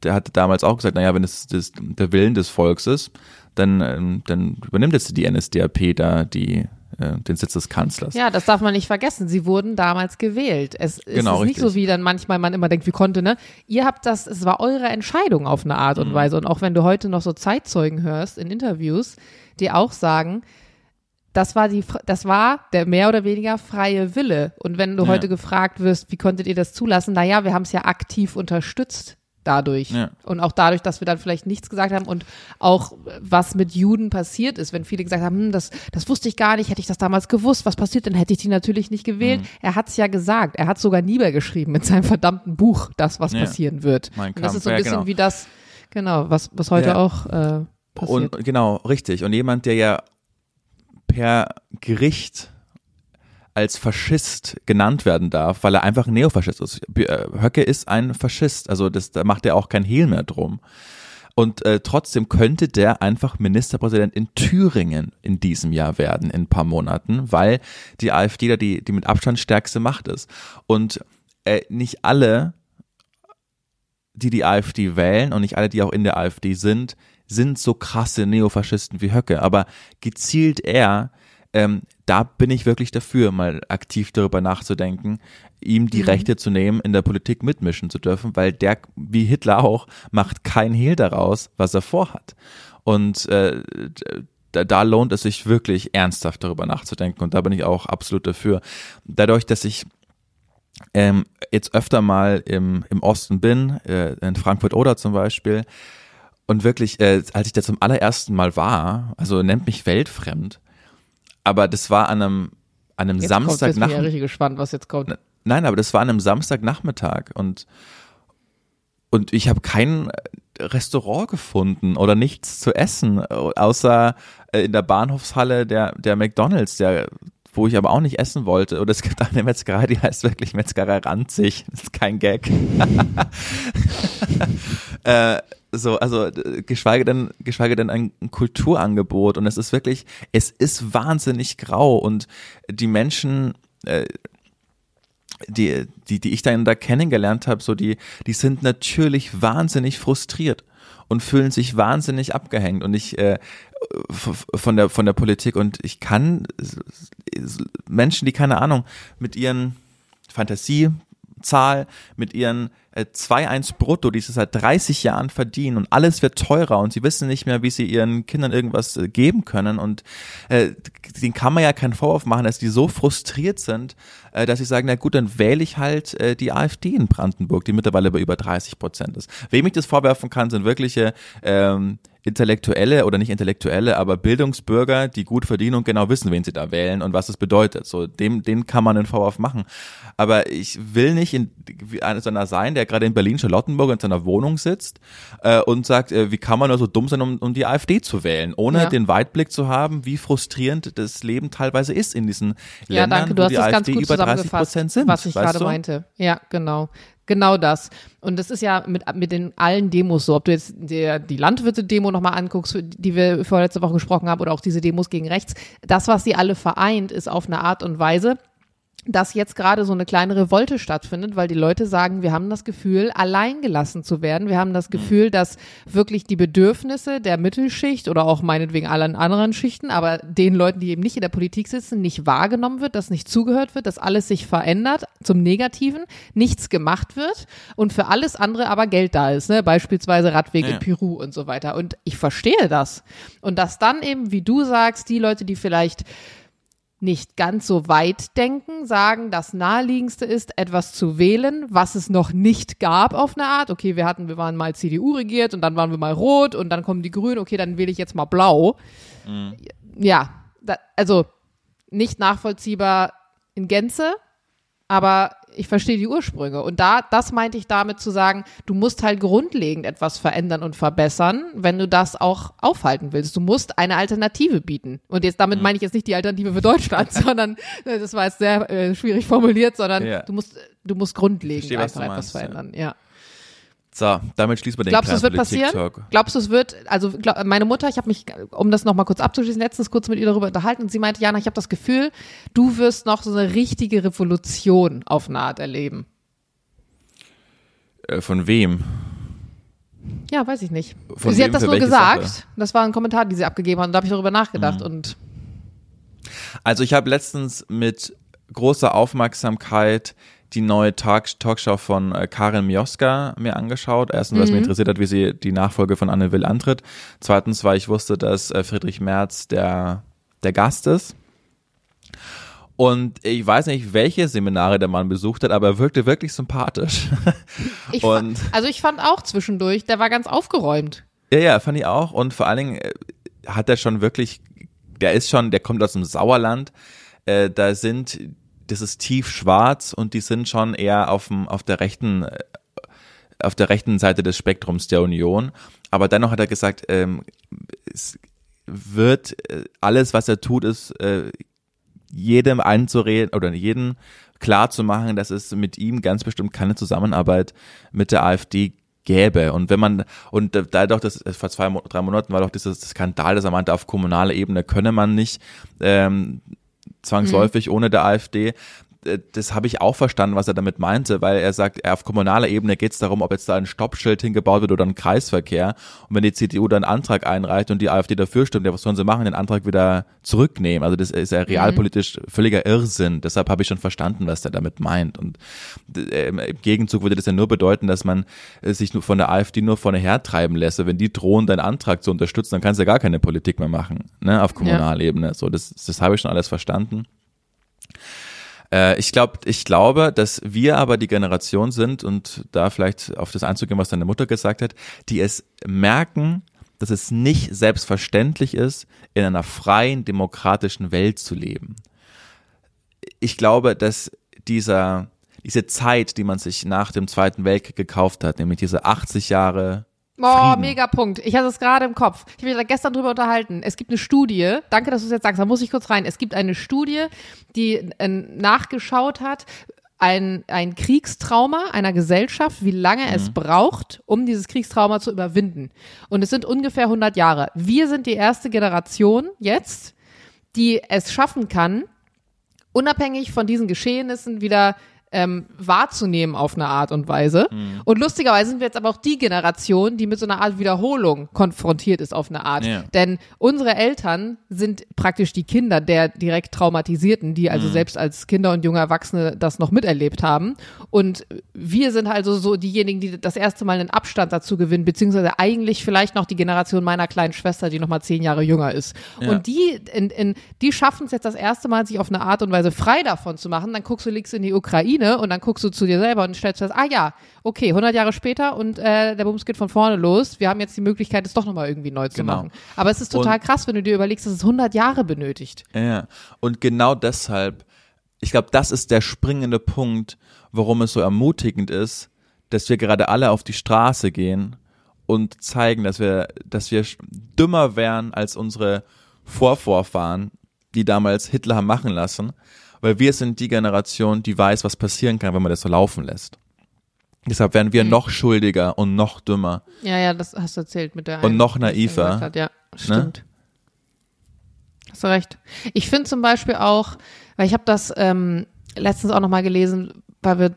der hatte damals auch gesagt, naja, wenn es das, der Willen des Volkes ist, dann, ähm, dann übernimmt jetzt die NSDAP da die äh, den Sitz des Kanzlers. Ja, das darf man nicht vergessen. Sie wurden damals gewählt. Es, genau, ist nicht so, wie dann manchmal man immer denkt, wie konnte, ne? Ihr habt das, es war eure Entscheidung auf eine Art und mhm. Weise. Und auch wenn du heute noch so Zeitzeugen hörst in Interviews, die auch sagen, das war die, das war der mehr oder weniger freie Wille. Und wenn du ja. heute gefragt wirst, wie konntet ihr das zulassen? Naja, wir haben es ja aktiv unterstützt dadurch. Ja. Und auch dadurch, dass wir dann vielleicht nichts gesagt haben und auch was mit Juden passiert ist, wenn viele gesagt haben, hm, das, das wusste ich gar nicht, hätte ich das damals gewusst, was passiert, dann hätte ich die natürlich nicht gewählt. Mhm. Er hat es ja gesagt, er hat sogar niedergeschrieben mit seinem verdammten Buch, das, was ja. passieren wird. Mein und das ist so ein bisschen genau. wie das, genau, was, was heute auch äh, passiert. Und genau, richtig. Und jemand, der ja per Gericht als Faschist genannt werden darf, weil er einfach ein Neofaschist ist. Äh, Höcke ist ein Faschist, also das, da macht er auch kein Hehl mehr drum. Und äh, trotzdem könnte der einfach Ministerpräsident in Thüringen in diesem Jahr werden, in ein paar Monaten, weil die AfD da die, die mit Abstand stärkste Macht ist. Und äh, nicht alle, die die AfD wählen und nicht alle, die auch in der AfD sind, sind so krasse Neofaschisten wie Höcke. Aber gezielt er ähm, da bin ich wirklich dafür, mal aktiv darüber nachzudenken, ihm die mhm. Rechte zu nehmen, in der Politik mitmischen zu dürfen, weil der, wie Hitler auch, macht kein Hehl daraus, was er vorhat. Und äh, da, da lohnt es sich wirklich ernsthaft darüber nachzudenken und da bin ich auch absolut dafür. Dadurch, dass ich ähm, jetzt öfter mal im, im Osten bin, äh, in Frankfurt oder zum Beispiel, und wirklich, äh, als ich da zum allerersten Mal war, also nennt mich weltfremd, aber das war an einem, an einem Samstag Ich bin ja richtig gespannt, was jetzt kommt. Nein, aber das war an einem Samstagnachmittag und, und ich habe kein Restaurant gefunden oder nichts zu essen, außer äh, in der Bahnhofshalle der, der McDonalds, der wo ich aber auch nicht essen wollte. Und es gibt eine Metzgerei, die heißt wirklich Metzgerei Ranzig. Das ist kein Gag. äh, So, also geschweige denn, geschweige denn ein Kulturangebot. Und es ist wirklich, es ist wahnsinnig grau. Und die Menschen, äh, die, die, die ich dann da kennengelernt habe, so die, die sind natürlich wahnsinnig frustriert und fühlen sich wahnsinnig abgehängt. Und ich äh, von der von der Politik und ich kann Menschen, die keine Ahnung mit ihren Fantasiezahl, mit ihren äh, 2,1 brutto, die sie seit 30 Jahren verdienen und alles wird teurer und sie wissen nicht mehr, wie sie ihren Kindern irgendwas äh, geben können und äh, denen kann man ja keinen Vorwurf machen, dass die so frustriert sind, äh, dass sie sagen, na gut, dann wähle ich halt äh, die AfD in Brandenburg, die mittlerweile bei über 30 Prozent ist. Wem ich das vorwerfen kann, sind wirkliche ähm, Intellektuelle oder nicht Intellektuelle, aber Bildungsbürger, die gut verdienen und genau wissen, wen sie da wählen und was es bedeutet. So, dem, den kann man einen Vorwurf machen. Aber ich will nicht in, einer sein, der gerade in Berlin-Charlottenburg in seiner Wohnung sitzt äh, und sagt, äh, wie kann man nur so dumm sein, um, um die AfD zu wählen, ohne ja. den Weitblick zu haben, wie frustrierend das Leben teilweise ist in diesen ja, Ländern, danke. Du wo hast die AfD über 30 Prozent sind. Was ich gerade meinte. Ja, genau. Genau das. Und das ist ja mit, mit den allen Demos so. Ob du jetzt der, die Landwirte-Demo nochmal anguckst, die wir vorletzte Woche gesprochen haben, oder auch diese Demos gegen rechts. Das, was sie alle vereint, ist auf eine Art und Weise, dass jetzt gerade so eine kleine Revolte stattfindet, weil die Leute sagen, wir haben das Gefühl, alleingelassen zu werden. Wir haben das Gefühl, dass wirklich die Bedürfnisse der Mittelschicht oder auch meinetwegen allen anderen Schichten, aber den Leuten, die eben nicht in der Politik sitzen, nicht wahrgenommen wird, dass nicht zugehört wird, dass alles sich verändert zum Negativen, nichts gemacht wird und für alles andere aber Geld da ist, ne? beispielsweise Radwege ja. in Peru und so weiter. Und ich verstehe das. Und dass dann eben, wie du sagst, die Leute, die vielleicht nicht ganz so weit denken, sagen, das naheliegendste ist, etwas zu wählen, was es noch nicht gab auf eine Art. Okay, wir hatten, wir waren mal CDU regiert und dann waren wir mal rot und dann kommen die Grünen, okay, dann wähle ich jetzt mal blau. Mhm. Ja, da, also nicht nachvollziehbar in Gänze, aber ich verstehe die Ursprünge. Und da, das meinte ich damit zu sagen, du musst halt grundlegend etwas verändern und verbessern, wenn du das auch aufhalten willst. Du musst eine Alternative bieten. Und jetzt damit mhm. meine ich jetzt nicht die Alternative für Deutschland, sondern äh, das war jetzt sehr äh, schwierig formuliert, sondern ja. du musst, du musst grundlegend verstehe, einfach etwas verändern. ja. ja. So, damit schließen wir den Glaubst du, es wird passieren? Glaubst du, es wird, also glaub, meine Mutter, ich habe mich, um das nochmal kurz abzuschließen, letztens kurz mit ihr darüber unterhalten und sie meinte, Jana, ich habe das Gefühl, du wirst noch so eine richtige Revolution auf eine Art erleben. Äh, von wem? Ja, weiß ich nicht. Von sie hat das nur gesagt. Sache? Das war ein Kommentar, die sie abgegeben hat und da habe ich darüber nachgedacht mhm. und also ich habe letztens mit großer Aufmerksamkeit die neue Talk Talkshow von äh, Karin Mioska mir angeschaut. Erstens, weil es mhm. mich interessiert hat, wie sie die Nachfolge von Anne Will antritt. Zweitens, weil ich wusste, dass äh, Friedrich Merz der, der Gast ist. Und ich weiß nicht, welche Seminare der Mann besucht hat, aber er wirkte wirklich sympathisch. Ich und also ich fand auch zwischendurch, der war ganz aufgeräumt. Ja, ja, fand ich auch. Und vor allen Dingen äh, hat er schon wirklich, der ist schon, der kommt aus dem Sauerland. Äh, da sind das ist tief schwarz und die sind schon eher auf, dem, auf der rechten äh, auf der rechten Seite des Spektrums der Union. Aber dennoch hat er gesagt, ähm, es wird äh, alles, was er tut, ist äh, jedem einzureden oder jedem klar zu machen, dass es mit ihm ganz bestimmt keine Zusammenarbeit mit der AfD gäbe. Und wenn man, und da doch das, vor zwei, drei Monaten war doch dieses Skandal, dass er meinte, auf kommunaler Ebene könne man nicht ähm, zwangsläufig mhm. ohne der AfD. Äh, das habe ich auch verstanden, was er damit meinte, weil er sagt, auf kommunaler Ebene geht es darum, ob jetzt da ein Stoppschild hingebaut wird oder ein Kreisverkehr. Und wenn die CDU dann einen Antrag einreicht und die AfD dafür stimmt, ja, was sollen sie machen? Den Antrag wieder zurücknehmen. Also das ist ja realpolitisch mhm. völliger Irrsinn. Deshalb habe ich schon verstanden, was er damit meint. Und äh, im Gegenzug würde das ja nur bedeuten, dass man äh, sich von der AfD nur vorne hertreiben lässt. Wenn die drohen, deinen Antrag zu unterstützen, dann kannst du ja gar keine Politik mehr machen, ne, auf Kommunalebene. Ja. So, das, das habe ich schon alles verstanden. Äh, ich glaube, ich glaube, dass wir aber die Generation sind und da vielleicht auf das einzugehen, was deine Mutter gesagt hat, die es merken, dass es nicht selbstverständlich ist, in einer freien, demokratischen Welt zu leben. Ich glaube, dass dieser, diese Zeit, die man sich nach dem Zweiten Weltkrieg gekauft hat, nämlich diese 80 Jahre Oh, mega Punkt. Ich hatte es gerade im Kopf. Ich habe mich da gestern drüber unterhalten. Es gibt eine Studie, danke, dass du es jetzt sagst, da muss ich kurz rein. Es gibt eine Studie, die äh, nachgeschaut hat, ein, ein Kriegstrauma einer Gesellschaft, wie lange Mhm. es braucht, um dieses Kriegstrauma zu überwinden. Und es sind ungefähr 100 Jahre. Wir sind die erste Generation jetzt, die es schaffen kann, unabhängig von diesen Geschehnissen wieder ähm, wahrzunehmen auf eine Art und Weise. Mhm. Und lustigerweise sind wir jetzt aber auch die Generation, die mit so einer Art Wiederholung konfrontiert ist auf eine Art. Ja. Denn unsere Eltern sind praktisch die Kinder der direkt Traumatisierten, die Mhm. also selbst als Kinder und junge Erwachsene das noch miterlebt haben. Und wir sind also so diejenigen, die das erste Mal einen Abstand dazu gewinnen, beziehungsweise eigentlich vielleicht noch die Generation meiner kleinen Schwester, die noch mal zehn Jahre jünger ist. Ja. Und die, in, in, die schaffen es jetzt das erste Mal, sich auf eine Art und Weise frei davon zu machen. Dann guckst du, liegst in die Ukraine und dann guckst du zu dir selber und stellst fest, ah ja, okay, 100 Jahre später und äh, der Bums geht von vorne los. Wir haben jetzt die Möglichkeit, es doch nochmal irgendwie neu zu Genau. machen. Aber es ist total krass, wenn du dir überlegst, dass es 100 Jahre benötigt. Ja, und genau deshalb, ich glaube, das ist der springende Punkt, warum es so ermutigend ist, dass wir gerade alle auf die Straße gehen und zeigen, dass wir, dass wir dümmer wären als unsere Vorvorfahren, die damals Hitler haben machen lassen, weil wir sind die Generation, die weiß, was passieren kann, wenn man das so laufen lässt. Deshalb werden Mhm. wir noch schuldiger und noch dümmer. Ja, ja, das hast du erzählt mit der Und einen, noch naiver, Hat. Ja, stimmt. Hast du recht. Ich finde zum Beispiel auch, weil ich habe das ähm, letztens auch nochmal gelesen, weil wir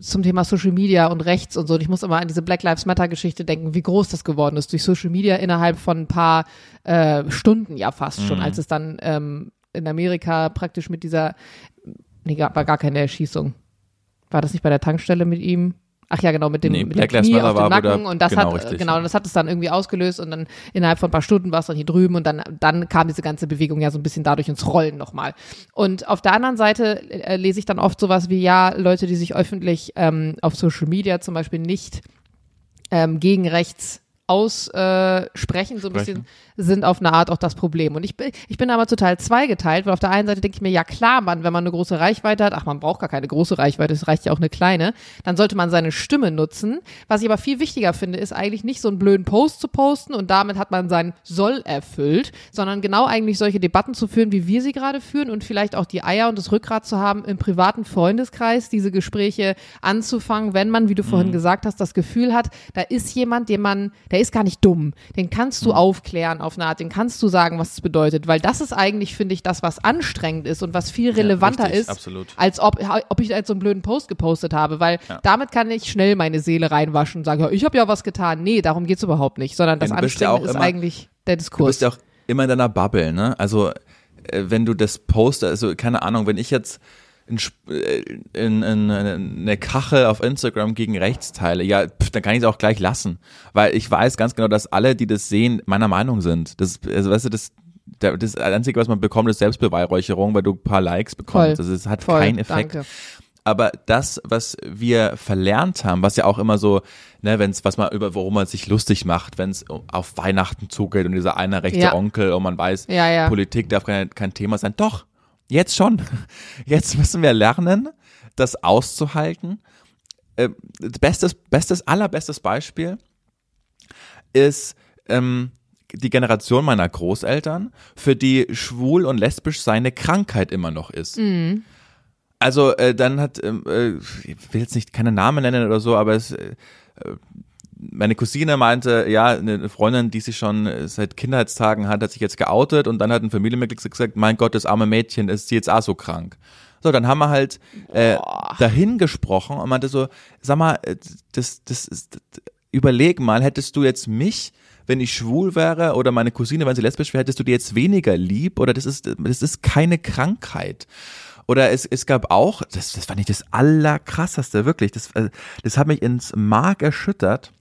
zum Thema Social Media und rechts und so. Und ich muss immer an diese Black Lives Matter Geschichte denken, wie groß das geworden ist durch Social Media innerhalb von ein paar äh, Stunden ja fast schon, als es dann ähm, in Amerika praktisch mit dieser, nee, war gar keine Erschießung. War das nicht bei der Tankstelle mit ihm? Ach ja, genau, mit dem, Nee, mit Black dem Knie auf dem Nacken und das genau, hat, richtig, genau, das hat es dann irgendwie ausgelöst und dann innerhalb von ein paar Stunden war es dann hier drüben und dann, dann kam diese ganze Bewegung ja so ein bisschen dadurch ins Rollen nochmal. Und auf der anderen Seite äh, lese ich dann oft sowas wie, ja, Leute, die sich öffentlich ähm, auf Social Media zum Beispiel nicht ähm, gegen rechts aussprechen, äh, sprechen, so ein bisschen sind auf eine Art auch das Problem. Und ich bin, ich bin aber total zweigeteilt, weil auf der einen Seite denke ich mir, ja klar, man, wenn man eine große Reichweite hat, ach, man braucht gar keine große Reichweite, es reicht ja auch eine kleine, dann sollte man seine Stimme nutzen. Was ich aber viel wichtiger finde, ist eigentlich nicht so einen blöden Post zu posten und damit hat man sein Soll erfüllt, sondern genau eigentlich solche Debatten zu führen, wie wir sie gerade führen und vielleicht auch die Eier und das Rückgrat zu haben, im privaten Freundeskreis diese Gespräche anzufangen, wenn man, wie du vorhin gesagt hast, das Gefühl hat, da ist jemand, den man, der ist gar nicht dumm, den kannst du aufklären auf eine Art, den kannst du sagen, was es bedeutet, weil das ist eigentlich, finde ich, das, was anstrengend ist und was viel relevanter richtig, ist, absolut. als ob, ob ich da jetzt so einen blöden Post gepostet habe, weil damit kann ich schnell meine Seele reinwaschen und sagen, ja, ich habe ja was getan. Nee, darum geht's überhaupt nicht, sondern das Ja, du ja Anstrengende auch ist immer- eigentlich der Du Diskurs. bist ja auch immer in deiner Bubble, ne? Also äh, wenn du das postest, also keine Ahnung, wenn ich jetzt in, äh, in, in, in eine Kachel auf Instagram gegen rechts teile, ja, pf, dann kann ich es auch gleich lassen, weil ich weiß ganz genau, dass alle, die das sehen, meiner Meinung sind. Das, also weißt du, das, das Einzige, was man bekommt, ist Selbstbeweihräucherung, weil du ein paar Likes bekommst. Voll. Also es hat Voll, keinen Effekt. danke. Aber das, was wir verlernt haben, was ja auch immer so, ne, wenn's, was man über, worum man sich lustig macht, wenn es auf Weihnachten zugeht und dieser eine rechte Ja. Onkel und man weiß, Ja, ja. Politik darf kein, kein Thema sein. Doch, jetzt schon. Jetzt müssen wir lernen, das auszuhalten. Äh, bestes, bestes, allerbestes Beispiel ist ähm, die Generation meiner Großeltern, für die schwul und lesbisch seine Krankheit immer noch ist. Also äh, dann hat, ähm, äh, ich will jetzt nicht keine Namen nennen oder so, aber es, äh, meine Cousine meinte, ja, eine Freundin, die sich schon seit Kindheitstagen hat, hat sich jetzt geoutet und dann hat ein Familienmitglied gesagt, mein Gott, das arme Mädchen ist jetzt auch so krank. So, dann haben wir halt äh, dahin gesprochen und meinte so, sag mal, äh, das, das ist, überleg mal, hättest du jetzt mich, wenn ich schwul wäre oder meine Cousine, wenn sie lesbisch wäre, hättest du die jetzt weniger lieb oder das ist, das ist keine Krankheit. Oder es, es gab auch, das, das fand ich das Allerkrasseste, wirklich, das, äh, das hat mich ins Mark erschüttert.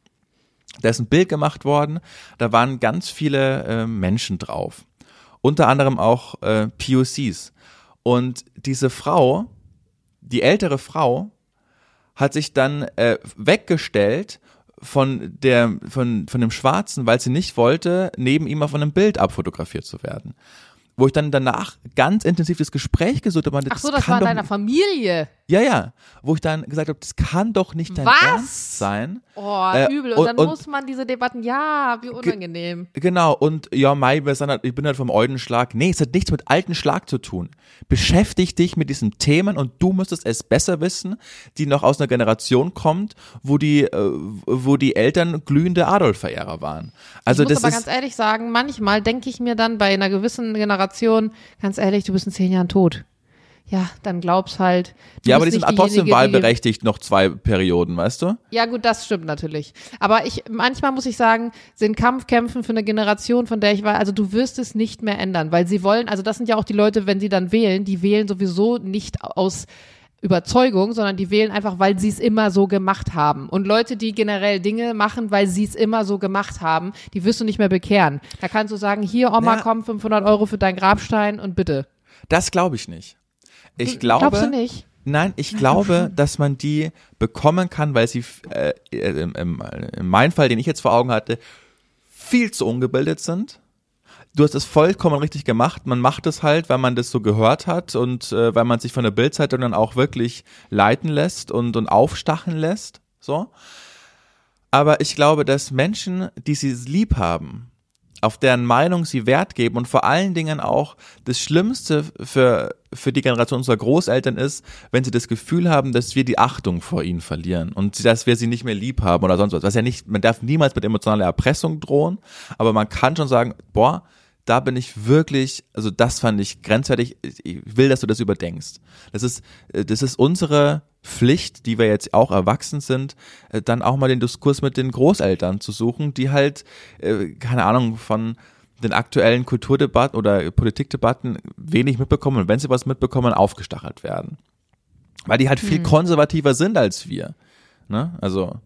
Da ist ein Bild gemacht worden, da waren ganz viele äh, Menschen drauf. Unter anderem auch äh, POCs. Und diese Frau, die ältere Frau, hat sich dann äh, weggestellt von der von von dem Schwarzen, weil sie nicht wollte, neben ihm auf einem Bild abfotografiert zu werden. Wo ich dann danach ganz intensiv das Gespräch gesucht habe. Ach so, das das war in deiner Familie. Ja, ja. Wo ich dann gesagt habe, das kann doch nicht dein Was? Ernst sein. Oh, Äh, übel. Und, und- dann und- muss man diese Debatten, ja, wie unangenehm. Genau, und ja, Mai, halt, ich bin halt vom Eulenschlag. Nee, es hat nichts mit alten Schlag zu tun. Beschäftig dich mit diesen Themen und du müsstest es besser wissen, die noch aus einer Generation kommt, wo die, äh, wo die Eltern glühende Adolf-Verehrer waren. Also ich muss das aber ist, ganz ehrlich sagen, manchmal denke ich mir dann bei einer gewissen Generation, ganz ehrlich, du bist in zehn Jahren tot. Ja, dann glaub's halt. Ja, aber die sind trotzdem wahlberechtigt noch zwei Perioden, weißt du? Ja, gut, das stimmt natürlich. Aber ich, manchmal muss ich sagen, sind Kampfkämpfen für eine Generation, von der ich war, also du wirst es nicht mehr ändern, weil sie wollen, also das sind ja auch die Leute, wenn sie dann wählen, die wählen sowieso nicht aus Überzeugung, sondern die wählen einfach, weil sie es immer so gemacht haben. Und Leute, die generell Dinge machen, weil sie es immer so gemacht haben, die wirst du nicht mehr bekehren. Da kannst du sagen, hier Oma, Ja. komm, 500 Euro für deinen Grabstein und bitte. Das glaube ich nicht. Ich glaube, Glaubst du nicht? Nein, ich glaube, dass man die bekommen kann, weil sie äh, im, im, in meinem Fall, den ich jetzt vor Augen hatte, viel zu ungebildet sind. Du hast es vollkommen richtig gemacht. Man macht es halt, weil man das so gehört hat und äh, weil man sich von der Bildzeitung dann auch wirklich leiten lässt und, und aufstacheln lässt. So. Aber ich glaube, dass Menschen, die sie lieb haben, auf deren Meinung sie Wert geben und vor allen Dingen auch das Schlimmste für, für die Generation unserer Großeltern ist, wenn sie das Gefühl haben, dass wir die Achtung vor ihnen verlieren und dass wir sie nicht mehr lieb haben oder sonst was. Was ja nicht, man darf niemals mit emotionaler Erpressung drohen, aber man kann schon sagen, boah, da bin ich wirklich, also das fand ich grenzwertig. Ich will, dass du das überdenkst. Das ist, äh, das ist unsere Pflicht, die wir jetzt auch erwachsen sind, äh, dann auch mal den Diskurs mit den Großeltern zu suchen, die halt, äh, keine Ahnung, von den aktuellen Kulturdebatten oder Politikdebatten wenig mitbekommen und wenn sie was mitbekommen, aufgestachelt werden. Weil die halt viel konservativer sind als wir. Ne? Also,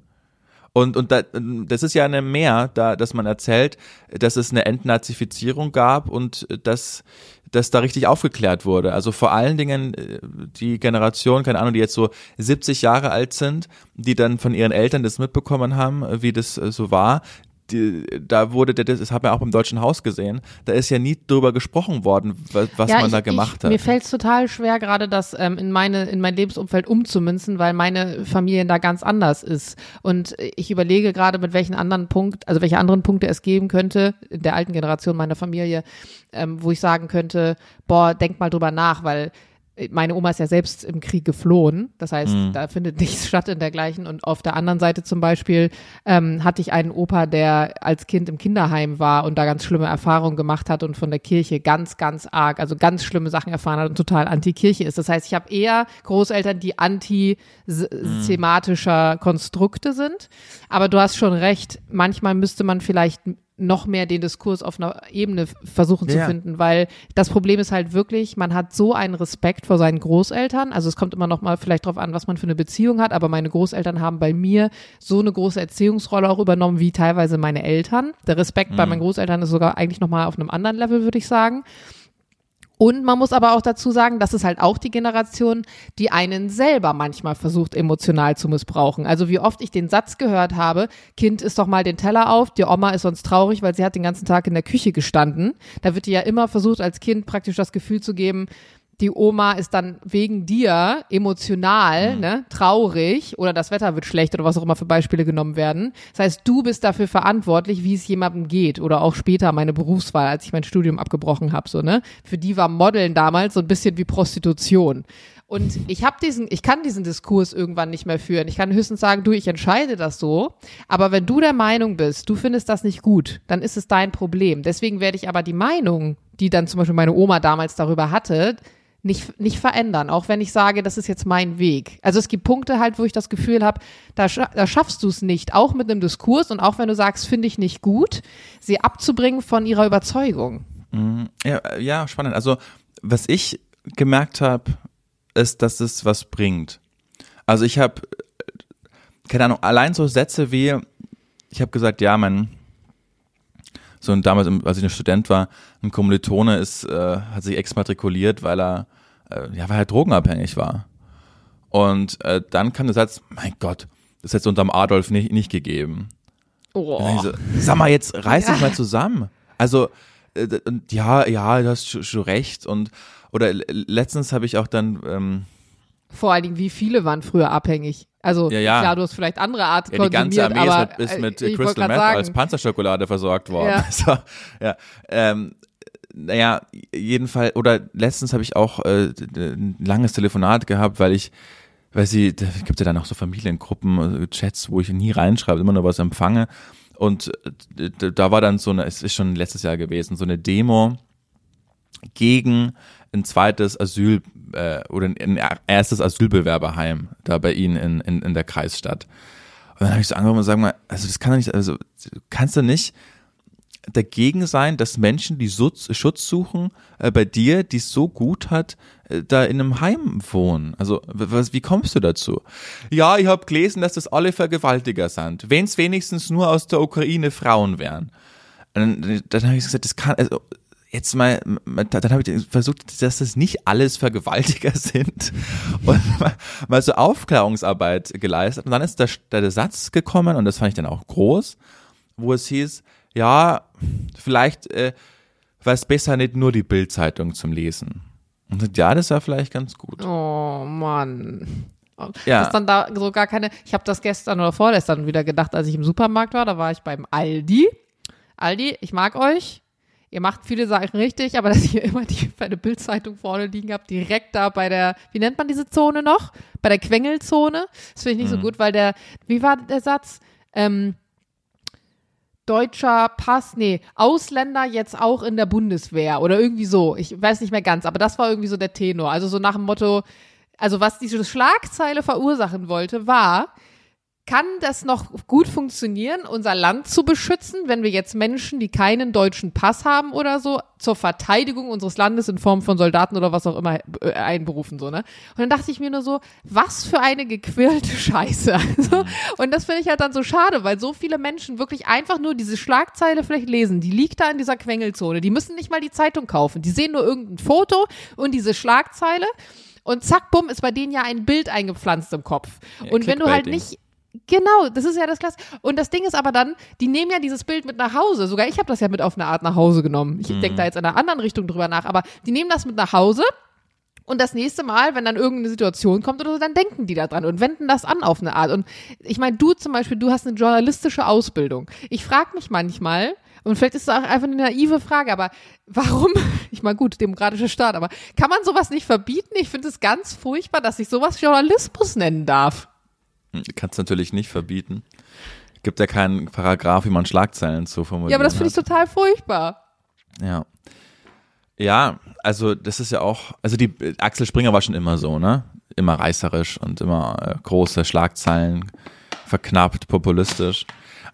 und, und da, das ist ja eine Mehr, da, dass man erzählt, dass es eine Entnazifizierung gab und dass, dass da richtig aufgeklärt wurde. Also vor allen Dingen äh, die Generation, keine Ahnung, die jetzt so 70 Jahre alt sind, die dann von ihren Eltern das mitbekommen haben, wie das äh, so war. Die, da wurde, der- das, das hat man auch beim Deutschen Haus gesehen, da ist ja nie drüber gesprochen worden, was, was Ja, man ich, da gemacht ich, hat. Mir fällt es total schwer, gerade das ähm, in meine in mein Lebensumfeld umzumünzen, weil meine Familie da ganz anders ist. Und ich überlege gerade, mit welchen anderen Punkt, also welche anderen Punkte es geben könnte in der alten Generation meiner Familie, ähm, wo ich sagen könnte, boah, denk mal drüber nach, weil meine Oma ist ja selbst im Krieg geflohen. Das heißt, Mhm. da findet nichts statt in dergleichen. Und auf der anderen Seite zum Beispiel ähm, hatte ich einen Opa, der als Kind im Kinderheim war und da ganz schlimme Erfahrungen gemacht hat und von der Kirche ganz, ganz arg, also ganz schlimme Sachen erfahren hat und total anti-Kirche ist. Das heißt, ich habe eher Großeltern, die anti-thematischer Konstrukte sind. Aber du hast schon recht, manchmal müsste man vielleicht noch mehr den Diskurs auf einer Ebene versuchen zu Ja. finden, weil das Problem ist halt wirklich, man hat so einen Respekt vor seinen Großeltern. Also es kommt immer noch mal vielleicht drauf an, was man für eine Beziehung hat, aber meine Großeltern haben bei mir so eine große Erziehungsrolle auch übernommen wie teilweise meine Eltern. Der Respekt bei meinen Großeltern ist sogar eigentlich noch mal auf einem anderen Level, würde ich sagen. Und man muss aber auch dazu sagen, das ist halt auch die Generation, die einen selber manchmal versucht, emotional zu missbrauchen. Also wie oft ich den Satz gehört habe, Kind isst doch mal den Teller auf, die Oma ist sonst traurig, weil sie hat den ganzen Tag in der Küche gestanden. Da wird dir ja immer versucht, als Kind praktisch das Gefühl zu geben, die Oma ist dann wegen dir emotional, ne, traurig oder das Wetter wird schlecht oder was auch immer für Beispiele genommen werden. Das heißt, du bist dafür verantwortlich, wie es jemandem geht oder auch später meine Berufswahl, als ich mein Studium abgebrochen habe, so, ne? Für die war Modeln damals so ein bisschen wie Prostitution. Und ich habe diesen, ich kann diesen Diskurs irgendwann nicht mehr führen. Ich kann höchstens sagen, du, ich entscheide das so. Aber wenn du der Meinung bist, du findest das nicht gut, dann ist es dein Problem. Deswegen werde ich aber die Meinung, die dann zum Beispiel meine Oma damals darüber hatte, nicht, nicht verändern, auch wenn ich sage, das ist jetzt mein Weg. Also es gibt Punkte halt, wo ich das Gefühl habe, da, scha da schaffst du es nicht, auch mit einem Diskurs und auch wenn du sagst, finde ich nicht gut, sie abzubringen von ihrer Überzeugung. Ja, äh, ja, spannend. Also, was ich gemerkt habe, ist, dass es was bringt. Also, ich habe, keine Ahnung, allein so Sätze wie, ich habe gesagt, ja, mein, so damals, als ich ein Student war, ein Kommilitone ist, äh, hat sich exmatrikuliert, weil er, äh, ja, weil er drogenabhängig war. Und äh, dann kam der Satz, mein Gott, das hätte es unterm Adolf nicht, nicht gegeben. Oh. So, sag mal, jetzt reiß dich mal zusammen. Also, äh, ja, ja, du hast schon, recht. Und oder letztens habe ich auch dann ähm, Vor allen Dingen, wie viele waren früher abhängig? Also Ja, ja. klar, du hast vielleicht andere Art Ja, die ganze konsumiert, Armee aber ist mit, ist äh, mit Crystal Meth sagen, als Panzerschokolade versorgt worden. Ja. So, ja. Ähm, naja, jeden Fall, oder letztens habe ich auch äh, ein langes Telefonat gehabt, weil ich, weil sie, da gibt ja dann auch so Familiengruppen, äh, Chats, wo ich nie reinschreibe, immer nur was empfange. Und äh, da war dann so eine, es ist schon letztes Jahr gewesen, so eine Demo gegen ein zweites Asyl äh, oder ein erstes Asylbewerberheim da bei ihnen in, in, in der Kreisstadt. Und dann habe ich so angefangen und sagen mal, also das kann doch nicht, also kannst du nicht dagegen sein, dass Menschen, die Schutz, suchen, äh, bei dir, die es so gut hat, äh, da in einem Heim wohnen. Also was, wie kommst du dazu? Ja, ich habe gelesen, dass das alle Vergewaltiger sind. Wenn es wenigstens nur aus der Ukraine Frauen wären. Dann, dann habe ich gesagt, das kann, also jetzt mal, mal- dann habe ich versucht, dass das nicht alles Vergewaltiger sind und mal, mal so Aufklärungsarbeit geleistet. Und dann ist der, der Satz gekommen und das fand ich dann auch groß, wo es hieß, ja, vielleicht äh, war es besser, nicht nur die Bildzeitung zum Lesen. Und ja, das war vielleicht ganz gut. Oh Mann. Ja. Dass dann da so gar keine. Ich habe das gestern oder vorgestern wieder gedacht, als ich im Supermarkt war. Da war ich beim Aldi. Aldi, ich mag euch. Ihr macht viele Sachen richtig, aber dass ihr immer die bei der Bildzeitung vorne liegen habt, direkt da bei der, wie nennt man diese Zone noch? Bei der Quengelzone. Das finde ich nicht so gut, weil der, wie war der Satz? Ähm, deutscher Pass, nee, Ausländer jetzt auch in der Bundeswehr oder irgendwie so. Ich weiß nicht mehr ganz, aber das war irgendwie so der Tenor. Also so nach dem Motto, also was diese Schlagzeile verursachen wollte, war, kann das noch gut funktionieren, unser Land zu beschützen, wenn wir jetzt Menschen, die keinen deutschen Pass haben oder so, zur Verteidigung unseres Landes in Form von Soldaten oder was auch immer äh, einberufen, so, ne? Und dann dachte ich mir nur so, was für eine gequirlte Scheiße. Also, und das finde ich halt dann so schade, weil so viele Menschen wirklich einfach nur diese Schlagzeile vielleicht lesen. Die liegt da in dieser Quengelzone. Die müssen nicht mal die Zeitung kaufen. Die sehen nur irgendein Foto und diese Schlagzeile. Und zack, bumm, ist bei denen ja ein Bild eingepflanzt im Kopf. Ja, und wenn du halt nicht Genau, das ist ja das Klasse. Und das Ding ist aber dann, die nehmen ja dieses Bild mit nach Hause. Sogar ich habe das ja mit auf eine Art nach Hause genommen. Ich denke da jetzt in einer anderen Richtung drüber nach, aber die nehmen das mit nach Hause. Und das nächste Mal, wenn dann irgendeine Situation kommt oder so, dann denken die da dran und wenden das an auf eine Art. Und ich meine, du zum Beispiel, du hast eine journalistische Ausbildung. Ich frage mich manchmal, und vielleicht ist es auch einfach eine naive Frage, aber warum, ich meine, gut, demokratischer Staat, aber kann man sowas nicht verbieten? Ich finde es ganz furchtbar, dass ich sowas Journalismus nennen darf. Kannst natürlich nicht verbieten. Gibt ja keinen Paragraph, wie man Schlagzeilen zu formulieren Ja, aber das finde ich total furchtbar. Ja. Ja, also das ist ja auch, also die Axel Springer war schon immer so, ne? Immer reißerisch und immer äh, große Schlagzeilen, verknappt, populistisch.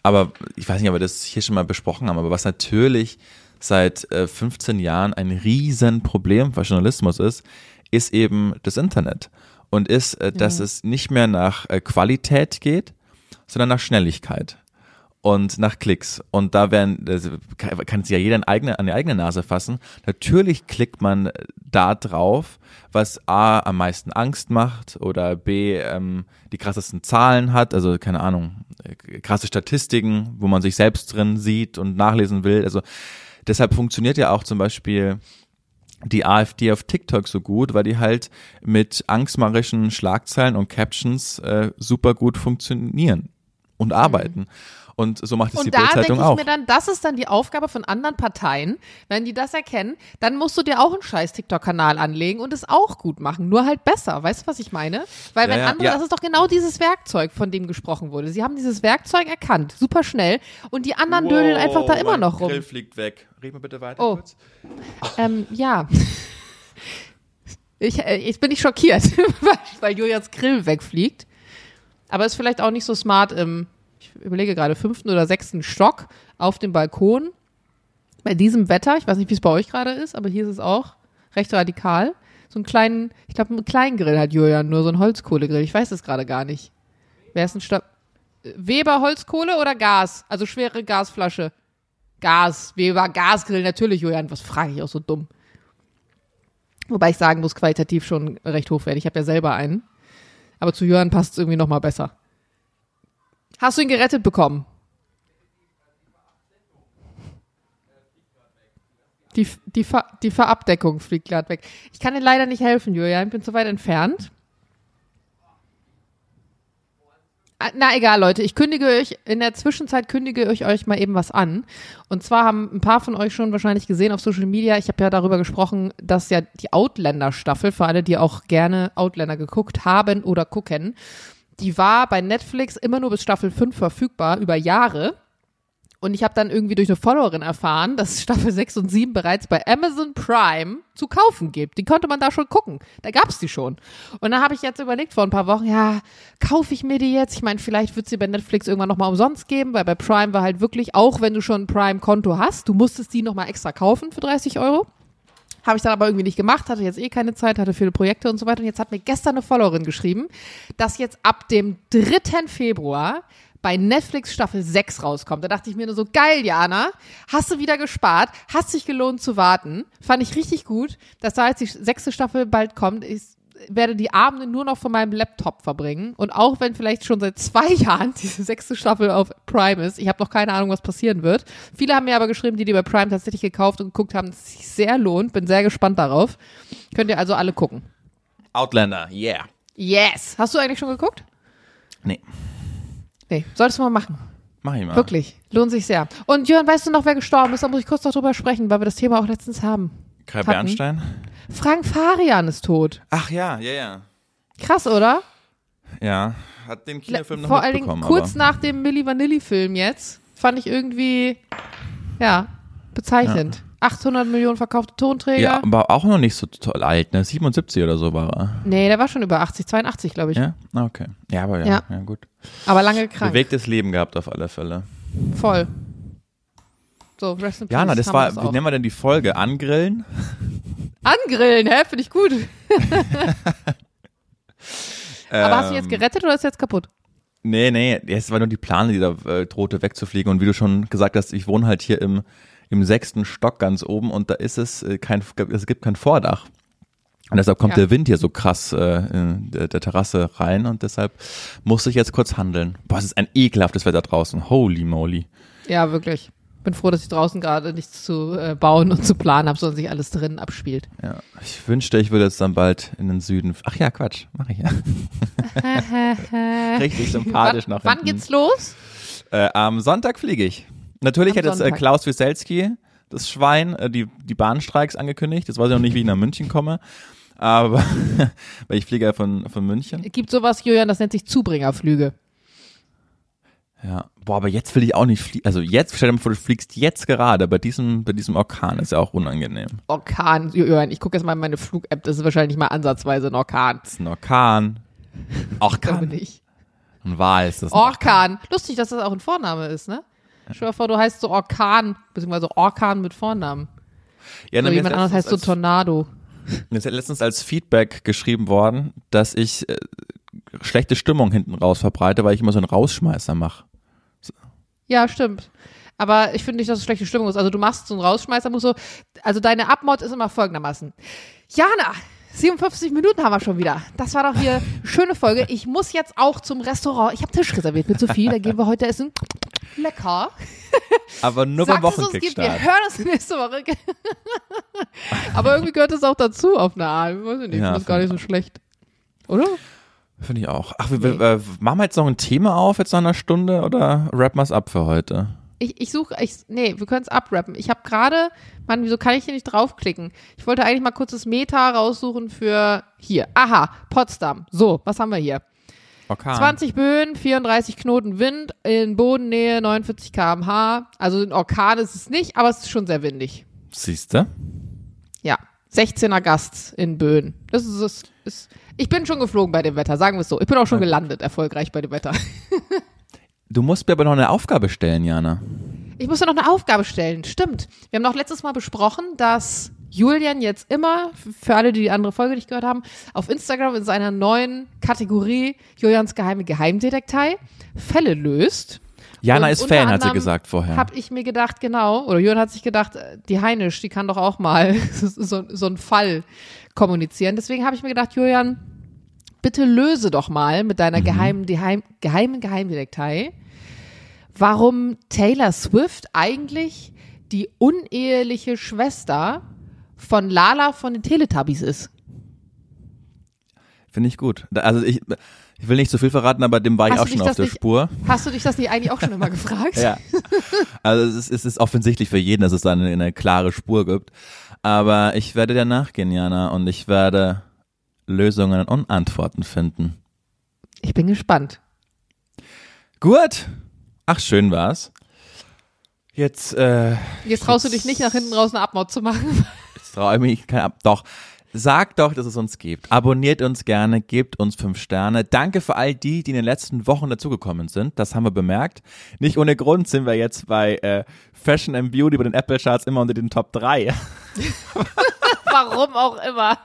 Aber ich weiß nicht, ob wir das hier schon mal besprochen haben, aber was natürlich seit äh, 15 Jahren ein Riesenproblem für Journalismus ist, ist eben das Internet. Und ist, äh, dass es nicht mehr nach äh, Qualität geht, sondern nach Schnelligkeit und nach Klicks. Und da werden, das kann, kann sich ja jeder an, eigene, an die eigene Nase fassen. Natürlich klickt man da drauf, was A am meisten Angst macht oder B ähm, die krassesten Zahlen hat, also keine Ahnung, äh, krasse Statistiken, wo man sich selbst drin sieht und nachlesen will. Also deshalb funktioniert ja auch zum Beispiel die AfD auf TikTok so gut, weil die halt mit angstmacherischen Schlagzeilen und Captions äh, super gut funktionieren und arbeiten. Und so macht es die Und da denke Bildzeitung ich auch. mir dann, das ist dann die Aufgabe von anderen Parteien. Wenn die das erkennen, dann musst du dir auch einen scheiß TikTok-Kanal anlegen und es auch gut machen. Nur halt besser. Weißt du, was ich meine? Weil Ja, wenn ja, andere, ja. das ist doch genau dieses Werkzeug, von dem gesprochen wurde. Sie haben dieses Werkzeug erkannt, super schnell. Und die anderen dödeln einfach da immer noch rum. Grill fliegt weg. Red mal bitte weiter Oh. kurz. Ähm, ja. Ich, äh, jetzt bin ich schockiert, weil, Julians Grill wegfliegt. Aber ist vielleicht auch nicht so smart im, überlege gerade, fünften oder sechsten Stock auf dem Balkon. Bei diesem Wetter, ich weiß nicht, wie es bei euch gerade ist, aber hier ist es auch recht radikal. So einen kleinen, ich glaube, einen kleinen Grill hat Julian, nur so einen Holzkohlegrill. Ich weiß es gerade gar nicht. Wer ist ein Stab Weber Holzkohle oder Gas? Also schwere Gasflasche. Gas, Weber Gasgrill, natürlich, Julian. Was frage ich auch so dumm? Wobei ich sagen muss, qualitativ schon recht hochwertig. Ich habe ja selber einen. Aber zu Jörn passt es irgendwie noch mal besser. Hast du ihn gerettet bekommen? Die, die, Ver, die Verabdeckung fliegt gerade weg. Ich kann dir leider nicht helfen, Julian. Ich bin zu weit entfernt. Ah, Na egal, Leute, ich kündige euch, in der Zwischenzeit kündige ich euch mal eben was an. Und zwar haben ein paar von euch schon wahrscheinlich gesehen auf Social Media, ich habe ja darüber gesprochen, dass ja die Outlander-Staffel, für alle, die auch gerne Outlander geguckt haben oder gucken, die war bei Netflix immer nur bis Staffel 5 verfügbar, über Jahre. Und ich habe dann irgendwie durch eine Followerin erfahren, dass Staffel 6 und 7 bereits bei Amazon Prime zu kaufen gibt. Die konnte man da schon gucken. Da gab's die schon. Und dann habe ich jetzt überlegt vor ein paar Wochen, ja, kaufe ich mir die jetzt? Ich meine, vielleicht wird sie bei Netflix irgendwann nochmal umsonst geben, weil bei Prime war halt wirklich, auch wenn du schon ein Prime-Konto hast, du musstest die nochmal extra kaufen für 30 Euro. Habe ich dann aber irgendwie nicht gemacht, hatte jetzt eh keine Zeit, hatte viele Projekte und so weiter. Und jetzt hat mir gestern eine Followerin geschrieben, dass jetzt ab dem 3. Februar bei Netflix Staffel 6 rauskommt. Da dachte ich mir nur so, geil, Jana, hast du wieder gespart, hast sich gelohnt zu warten. Fand ich richtig gut, dass da jetzt die sechste Staffel bald kommt. Ich werde die Abende nur noch von meinem Laptop verbringen. Und auch wenn vielleicht schon seit zwei Jahren diese sechste Staffel auf Prime ist, ich habe noch keine Ahnung, was passieren wird. Viele haben mir aber geschrieben, die die bei Prime tatsächlich gekauft und geguckt haben, dass es sich sehr lohnt. Bin sehr gespannt darauf. Könnt ihr also alle gucken. Outlander, yeah. Yes. Hast du eigentlich schon geguckt? Nee, Nee, solltest du mal machen. mach ich mal. Wirklich. Lohnt sich sehr. Und Jörn, weißt du noch, wer gestorben ist? Da muss ich kurz noch drüber sprechen, weil wir das Thema auch letztens haben. Kai hatten. Bernstein? Frank Farian ist tot. Ach ja, ja, ja. Krass, oder? Ja, hat den Kinofilm noch Vor allen Dingen kurz aber nach dem Milli Vanilli-Film jetzt. Fand ich irgendwie, ja, bezeichnend. 800 Millionen verkaufte Tonträger. Ja, aber auch noch nicht so toll alt, ne? 77 oder so war er. Nee, der war schon über 80, 82, glaube ich. Ja? Ah, okay. Ja, aber ja, Ja. ja. gut. Aber lange krank. Bewegtes Leben gehabt auf alle Fälle. Voll. So, rest in Jana, peace, das haben war, wie nennen wir denn die Folge? Angrillen? Angrillen, hä? Finde ich gut. Aber hast du jetzt Ähm, gerettet oder ist jetzt kaputt? Nee, nee, es war nur die Plane, die da äh, drohte wegzufliegen. Und wie du schon gesagt hast, ich wohne halt hier im, im sechsten Stock ganz oben und da ist es äh, kein, es gibt kein Vordach. Und deshalb kommt Ja. der Wind hier so krass äh, in der, der Terrasse rein und deshalb musste ich jetzt kurz handeln. Boah, es ist ein ekelhaftes Wetter draußen. Holy moly. Ja, wirklich. Bin froh, dass ich draußen gerade nichts zu äh, bauen und zu planen habe, sondern sich alles drinnen abspielt. Ja, ich wünschte, ich würde jetzt dann bald in den Süden. Ach ja, Quatsch, mache ich ja. Richtig sympathisch wann, nach wann geht's los? Äh, am Sonntag fliege ich. Natürlich Am hat jetzt äh. Klaus Wieselski, das Schwein, äh, die, die Bahnstreiks angekündigt. Jetzt weiß ich noch nicht, wie ich nach München komme. Aber, weil ich fliege ja von, von München. Gibt sowas, Julian, das nennt sich Zubringerflüge. Ja. Boah, aber jetzt will ich auch nicht fliegen. Also jetzt, stell dir mal vor, du fliegst jetzt gerade bei diesem, bei diesem Orkan. Ist ja auch unangenehm. Orkan, Julian, ich gucke jetzt mal in meine Flug-App, das ist wahrscheinlich mal ansatzweise ein Orkan. Das ist ein Orkan. Orkan. nicht. Ein Wal ist das. ein Orkan. Lustig, dass das auch ein Vorname ist, ne? Stell dir vor, du heißt so Orkan, beziehungsweise Orkan mit Vornamen. Ja, Oder ist jemand anderes heißt so Tornado. mir ist letztens als Feedback geschrieben worden, dass ich äh, schlechte Stimmung hinten raus verbreite, weil ich immer so einen Rausschmeißer mache. Ja, stimmt. Aber ich finde nicht, dass es schlechte Stimmung ist. Also du machst so einen Rausschmeißer, musst so, also deine Abmod ist immer folgendermaßen. Jana, 57 Minuten haben wir schon wieder. Das war doch hier eine schöne Folge. Ich muss jetzt auch zum Restaurant. Ich habe Tisch reserviert mit Sophie, da gehen wir heute essen. Lecker. Aber nur beim gibt, wir Wochenkickstart. hören das nächste Woche. Aber irgendwie gehört es auch dazu auf eine Art. Ich weiß nicht, ich Ja, das gar nicht so schlecht. Oder? Finde ich auch. Ach, wir, wir, äh, machen wir jetzt noch ein Thema auf, jetzt nach einer Stunde, oder rappen wir es ab für heute? Ich, ich suche, ich, nee, wir können es abrappen. Ich habe gerade, Mann, wieso kann ich hier nicht draufklicken? Ich wollte eigentlich mal kurz das Meta raussuchen für hier. Aha, Potsdam. So, was haben wir hier? Orkan. 20 Böen, 34 Knoten Wind, in Bodennähe 49 km/h. Also ein Orkan ist es nicht, aber es ist schon sehr windig. Siehste? Ja, 16er Gast in Böen. Das ist, das ist, ich bin schon geflogen bei dem Wetter, sagen wir es so. Ich bin auch schon gelandet, erfolgreich bei dem Wetter. Du musst mir aber noch eine Aufgabe stellen, Jana. Ich muss ja noch eine Aufgabe stellen. Stimmt. Wir haben noch letztes Mal besprochen, dass Julian jetzt immer, für alle, die die andere Folge nicht gehört haben, auf Instagram in seiner neuen Kategorie Julians geheime Geheimdetektei Fälle löst. Jana Und ist Fan, hat sie gesagt vorher. Hab ich mir gedacht, genau, oder Julian hat sich gedacht, äh, die Heinisch, die kann doch auch mal so, so einen Fall kommunizieren. Deswegen habe ich mir gedacht, Julian, bitte löse doch mal mit Mhm. deiner geheimen, geheim, geheimen Geheimdetektei, warum Taylor Swift eigentlich die uneheliche Schwester von Lala von den Teletubbies ist. Finde ich gut. Also ich, Ich will nicht zu viel verraten, aber dem war ich Hast auch du schon dich auf das der nicht- Spur. Hast du dich das nicht eigentlich auch schon immer gefragt? Ja. Also es ist, es ist offensichtlich für jeden, dass es da eine, eine klare Spur gibt. Aber ich werde dir nachgehen, Jana, und ich werde Lösungen und Antworten finden. Ich bin gespannt. Gut. Ach, schön war's. Jetzt, äh, Jetzt traust du dich nicht nach hinten raus eine Abmord zu machen. jetzt traue ich mich kein ab. Doch. Sagt doch, dass es uns gibt. Abonniert uns gerne, gebt uns fünf Sterne. Danke für all die, die in den letzten Wochen dazugekommen sind. Das haben wir bemerkt. Nicht ohne Grund sind wir jetzt bei äh, Fashion and Beauty bei den Apple Charts immer unter den Top 3. Warum auch immer.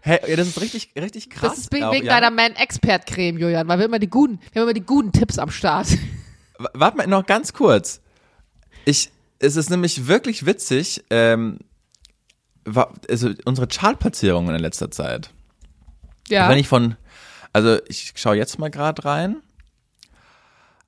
Hey, ja, das ist richtig, richtig krass. Das ist wegen, wegen deiner Man-Expert-Creme, Julian, weil wir immer die guten, wir haben immer die guten Tipps am Start. W- Warte mal noch ganz kurz. Ich, es ist nämlich wirklich witzig, ähm, also unsere Chartplatzierungen in letzter Zeit. Ja. Wenn ich von, also ich schaue jetzt mal gerade rein.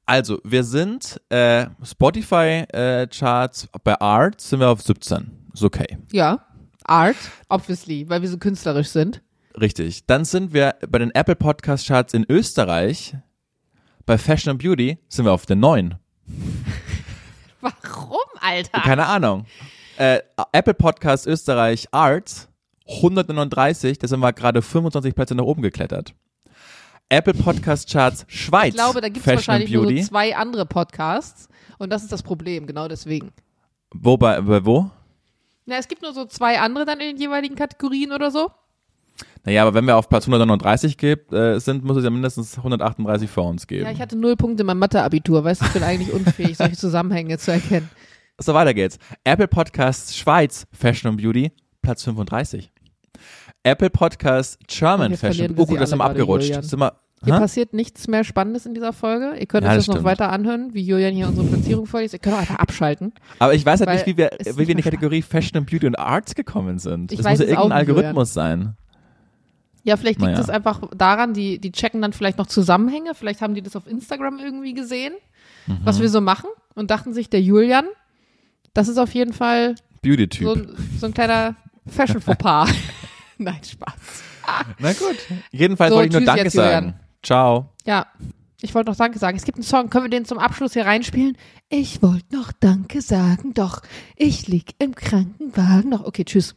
Also, wir sind äh, Spotify äh, Charts bei Art sind wir auf 17. Ist okay. ja. Art, obviously, weil wir so künstlerisch sind. Richtig. Dann sind wir bei den Apple Podcast Charts in Österreich bei Fashion and Beauty sind wir auf der 9. Warum, Alter? Keine Ahnung. Äh, Apple Podcast Österreich Arts 139, da sind wir gerade 25 Plätze nach oben geklettert. Apple Podcast Charts Schweiz. Ich glaube, da gibt es wahrscheinlich nur so zwei andere Podcasts. Und das ist das Problem, genau deswegen. Wo bei, bei wo? Na, es gibt nur so zwei andere dann in den jeweiligen Kategorien oder so. Naja, aber wenn wir auf Platz 139 gibt, äh, sind, muss es ja mindestens 138 vor uns geben. Ja, ich hatte null Punkte in meinem Mathe-Abitur. Weißt du, ich bin eigentlich unfähig, solche Zusammenhänge zu erkennen. So, weiter geht's. Apple Podcast Schweiz Fashion and Beauty, Platz 35. Apple Podcast German Fashion. Oh gut, das sind wir abgerutscht. Julian. Sind wir, Hier passiert nichts mehr Spannendes in dieser Folge. Ihr könnt Ja, euch das das noch weiter anhören, wie Julian hier unsere Platzierung vorliest. Ihr könnt auch einfach abschalten. Aber ich weiß halt nicht, wie wir, ist wie wir in die Kategorie Fashion and Beauty und Arts gekommen sind. Ich das weiß muss ja irgendein nicht, Julian. Algorithmus sein. Ja, vielleicht liegt Naja. es einfach daran, die, die checken dann vielleicht noch Zusammenhänge. Vielleicht haben die das auf Instagram irgendwie gesehen, Mhm. was wir so machen und dachten sich, der Julian, das ist auf jeden Fall Beauty-Typ. so, ein- so ein kleiner Fashion-Fauxpas. Nein, Spaß. Na gut. Jedenfalls So, wollte ich nur Danke sagen. Ciao. Ja, ich wollte noch Danke sagen. Es gibt einen Song, können wir den zum Abschluss hier reinspielen? Ich wollte noch Danke sagen, doch ich lieg im Krankenwagen. Noch, okay, tschüss.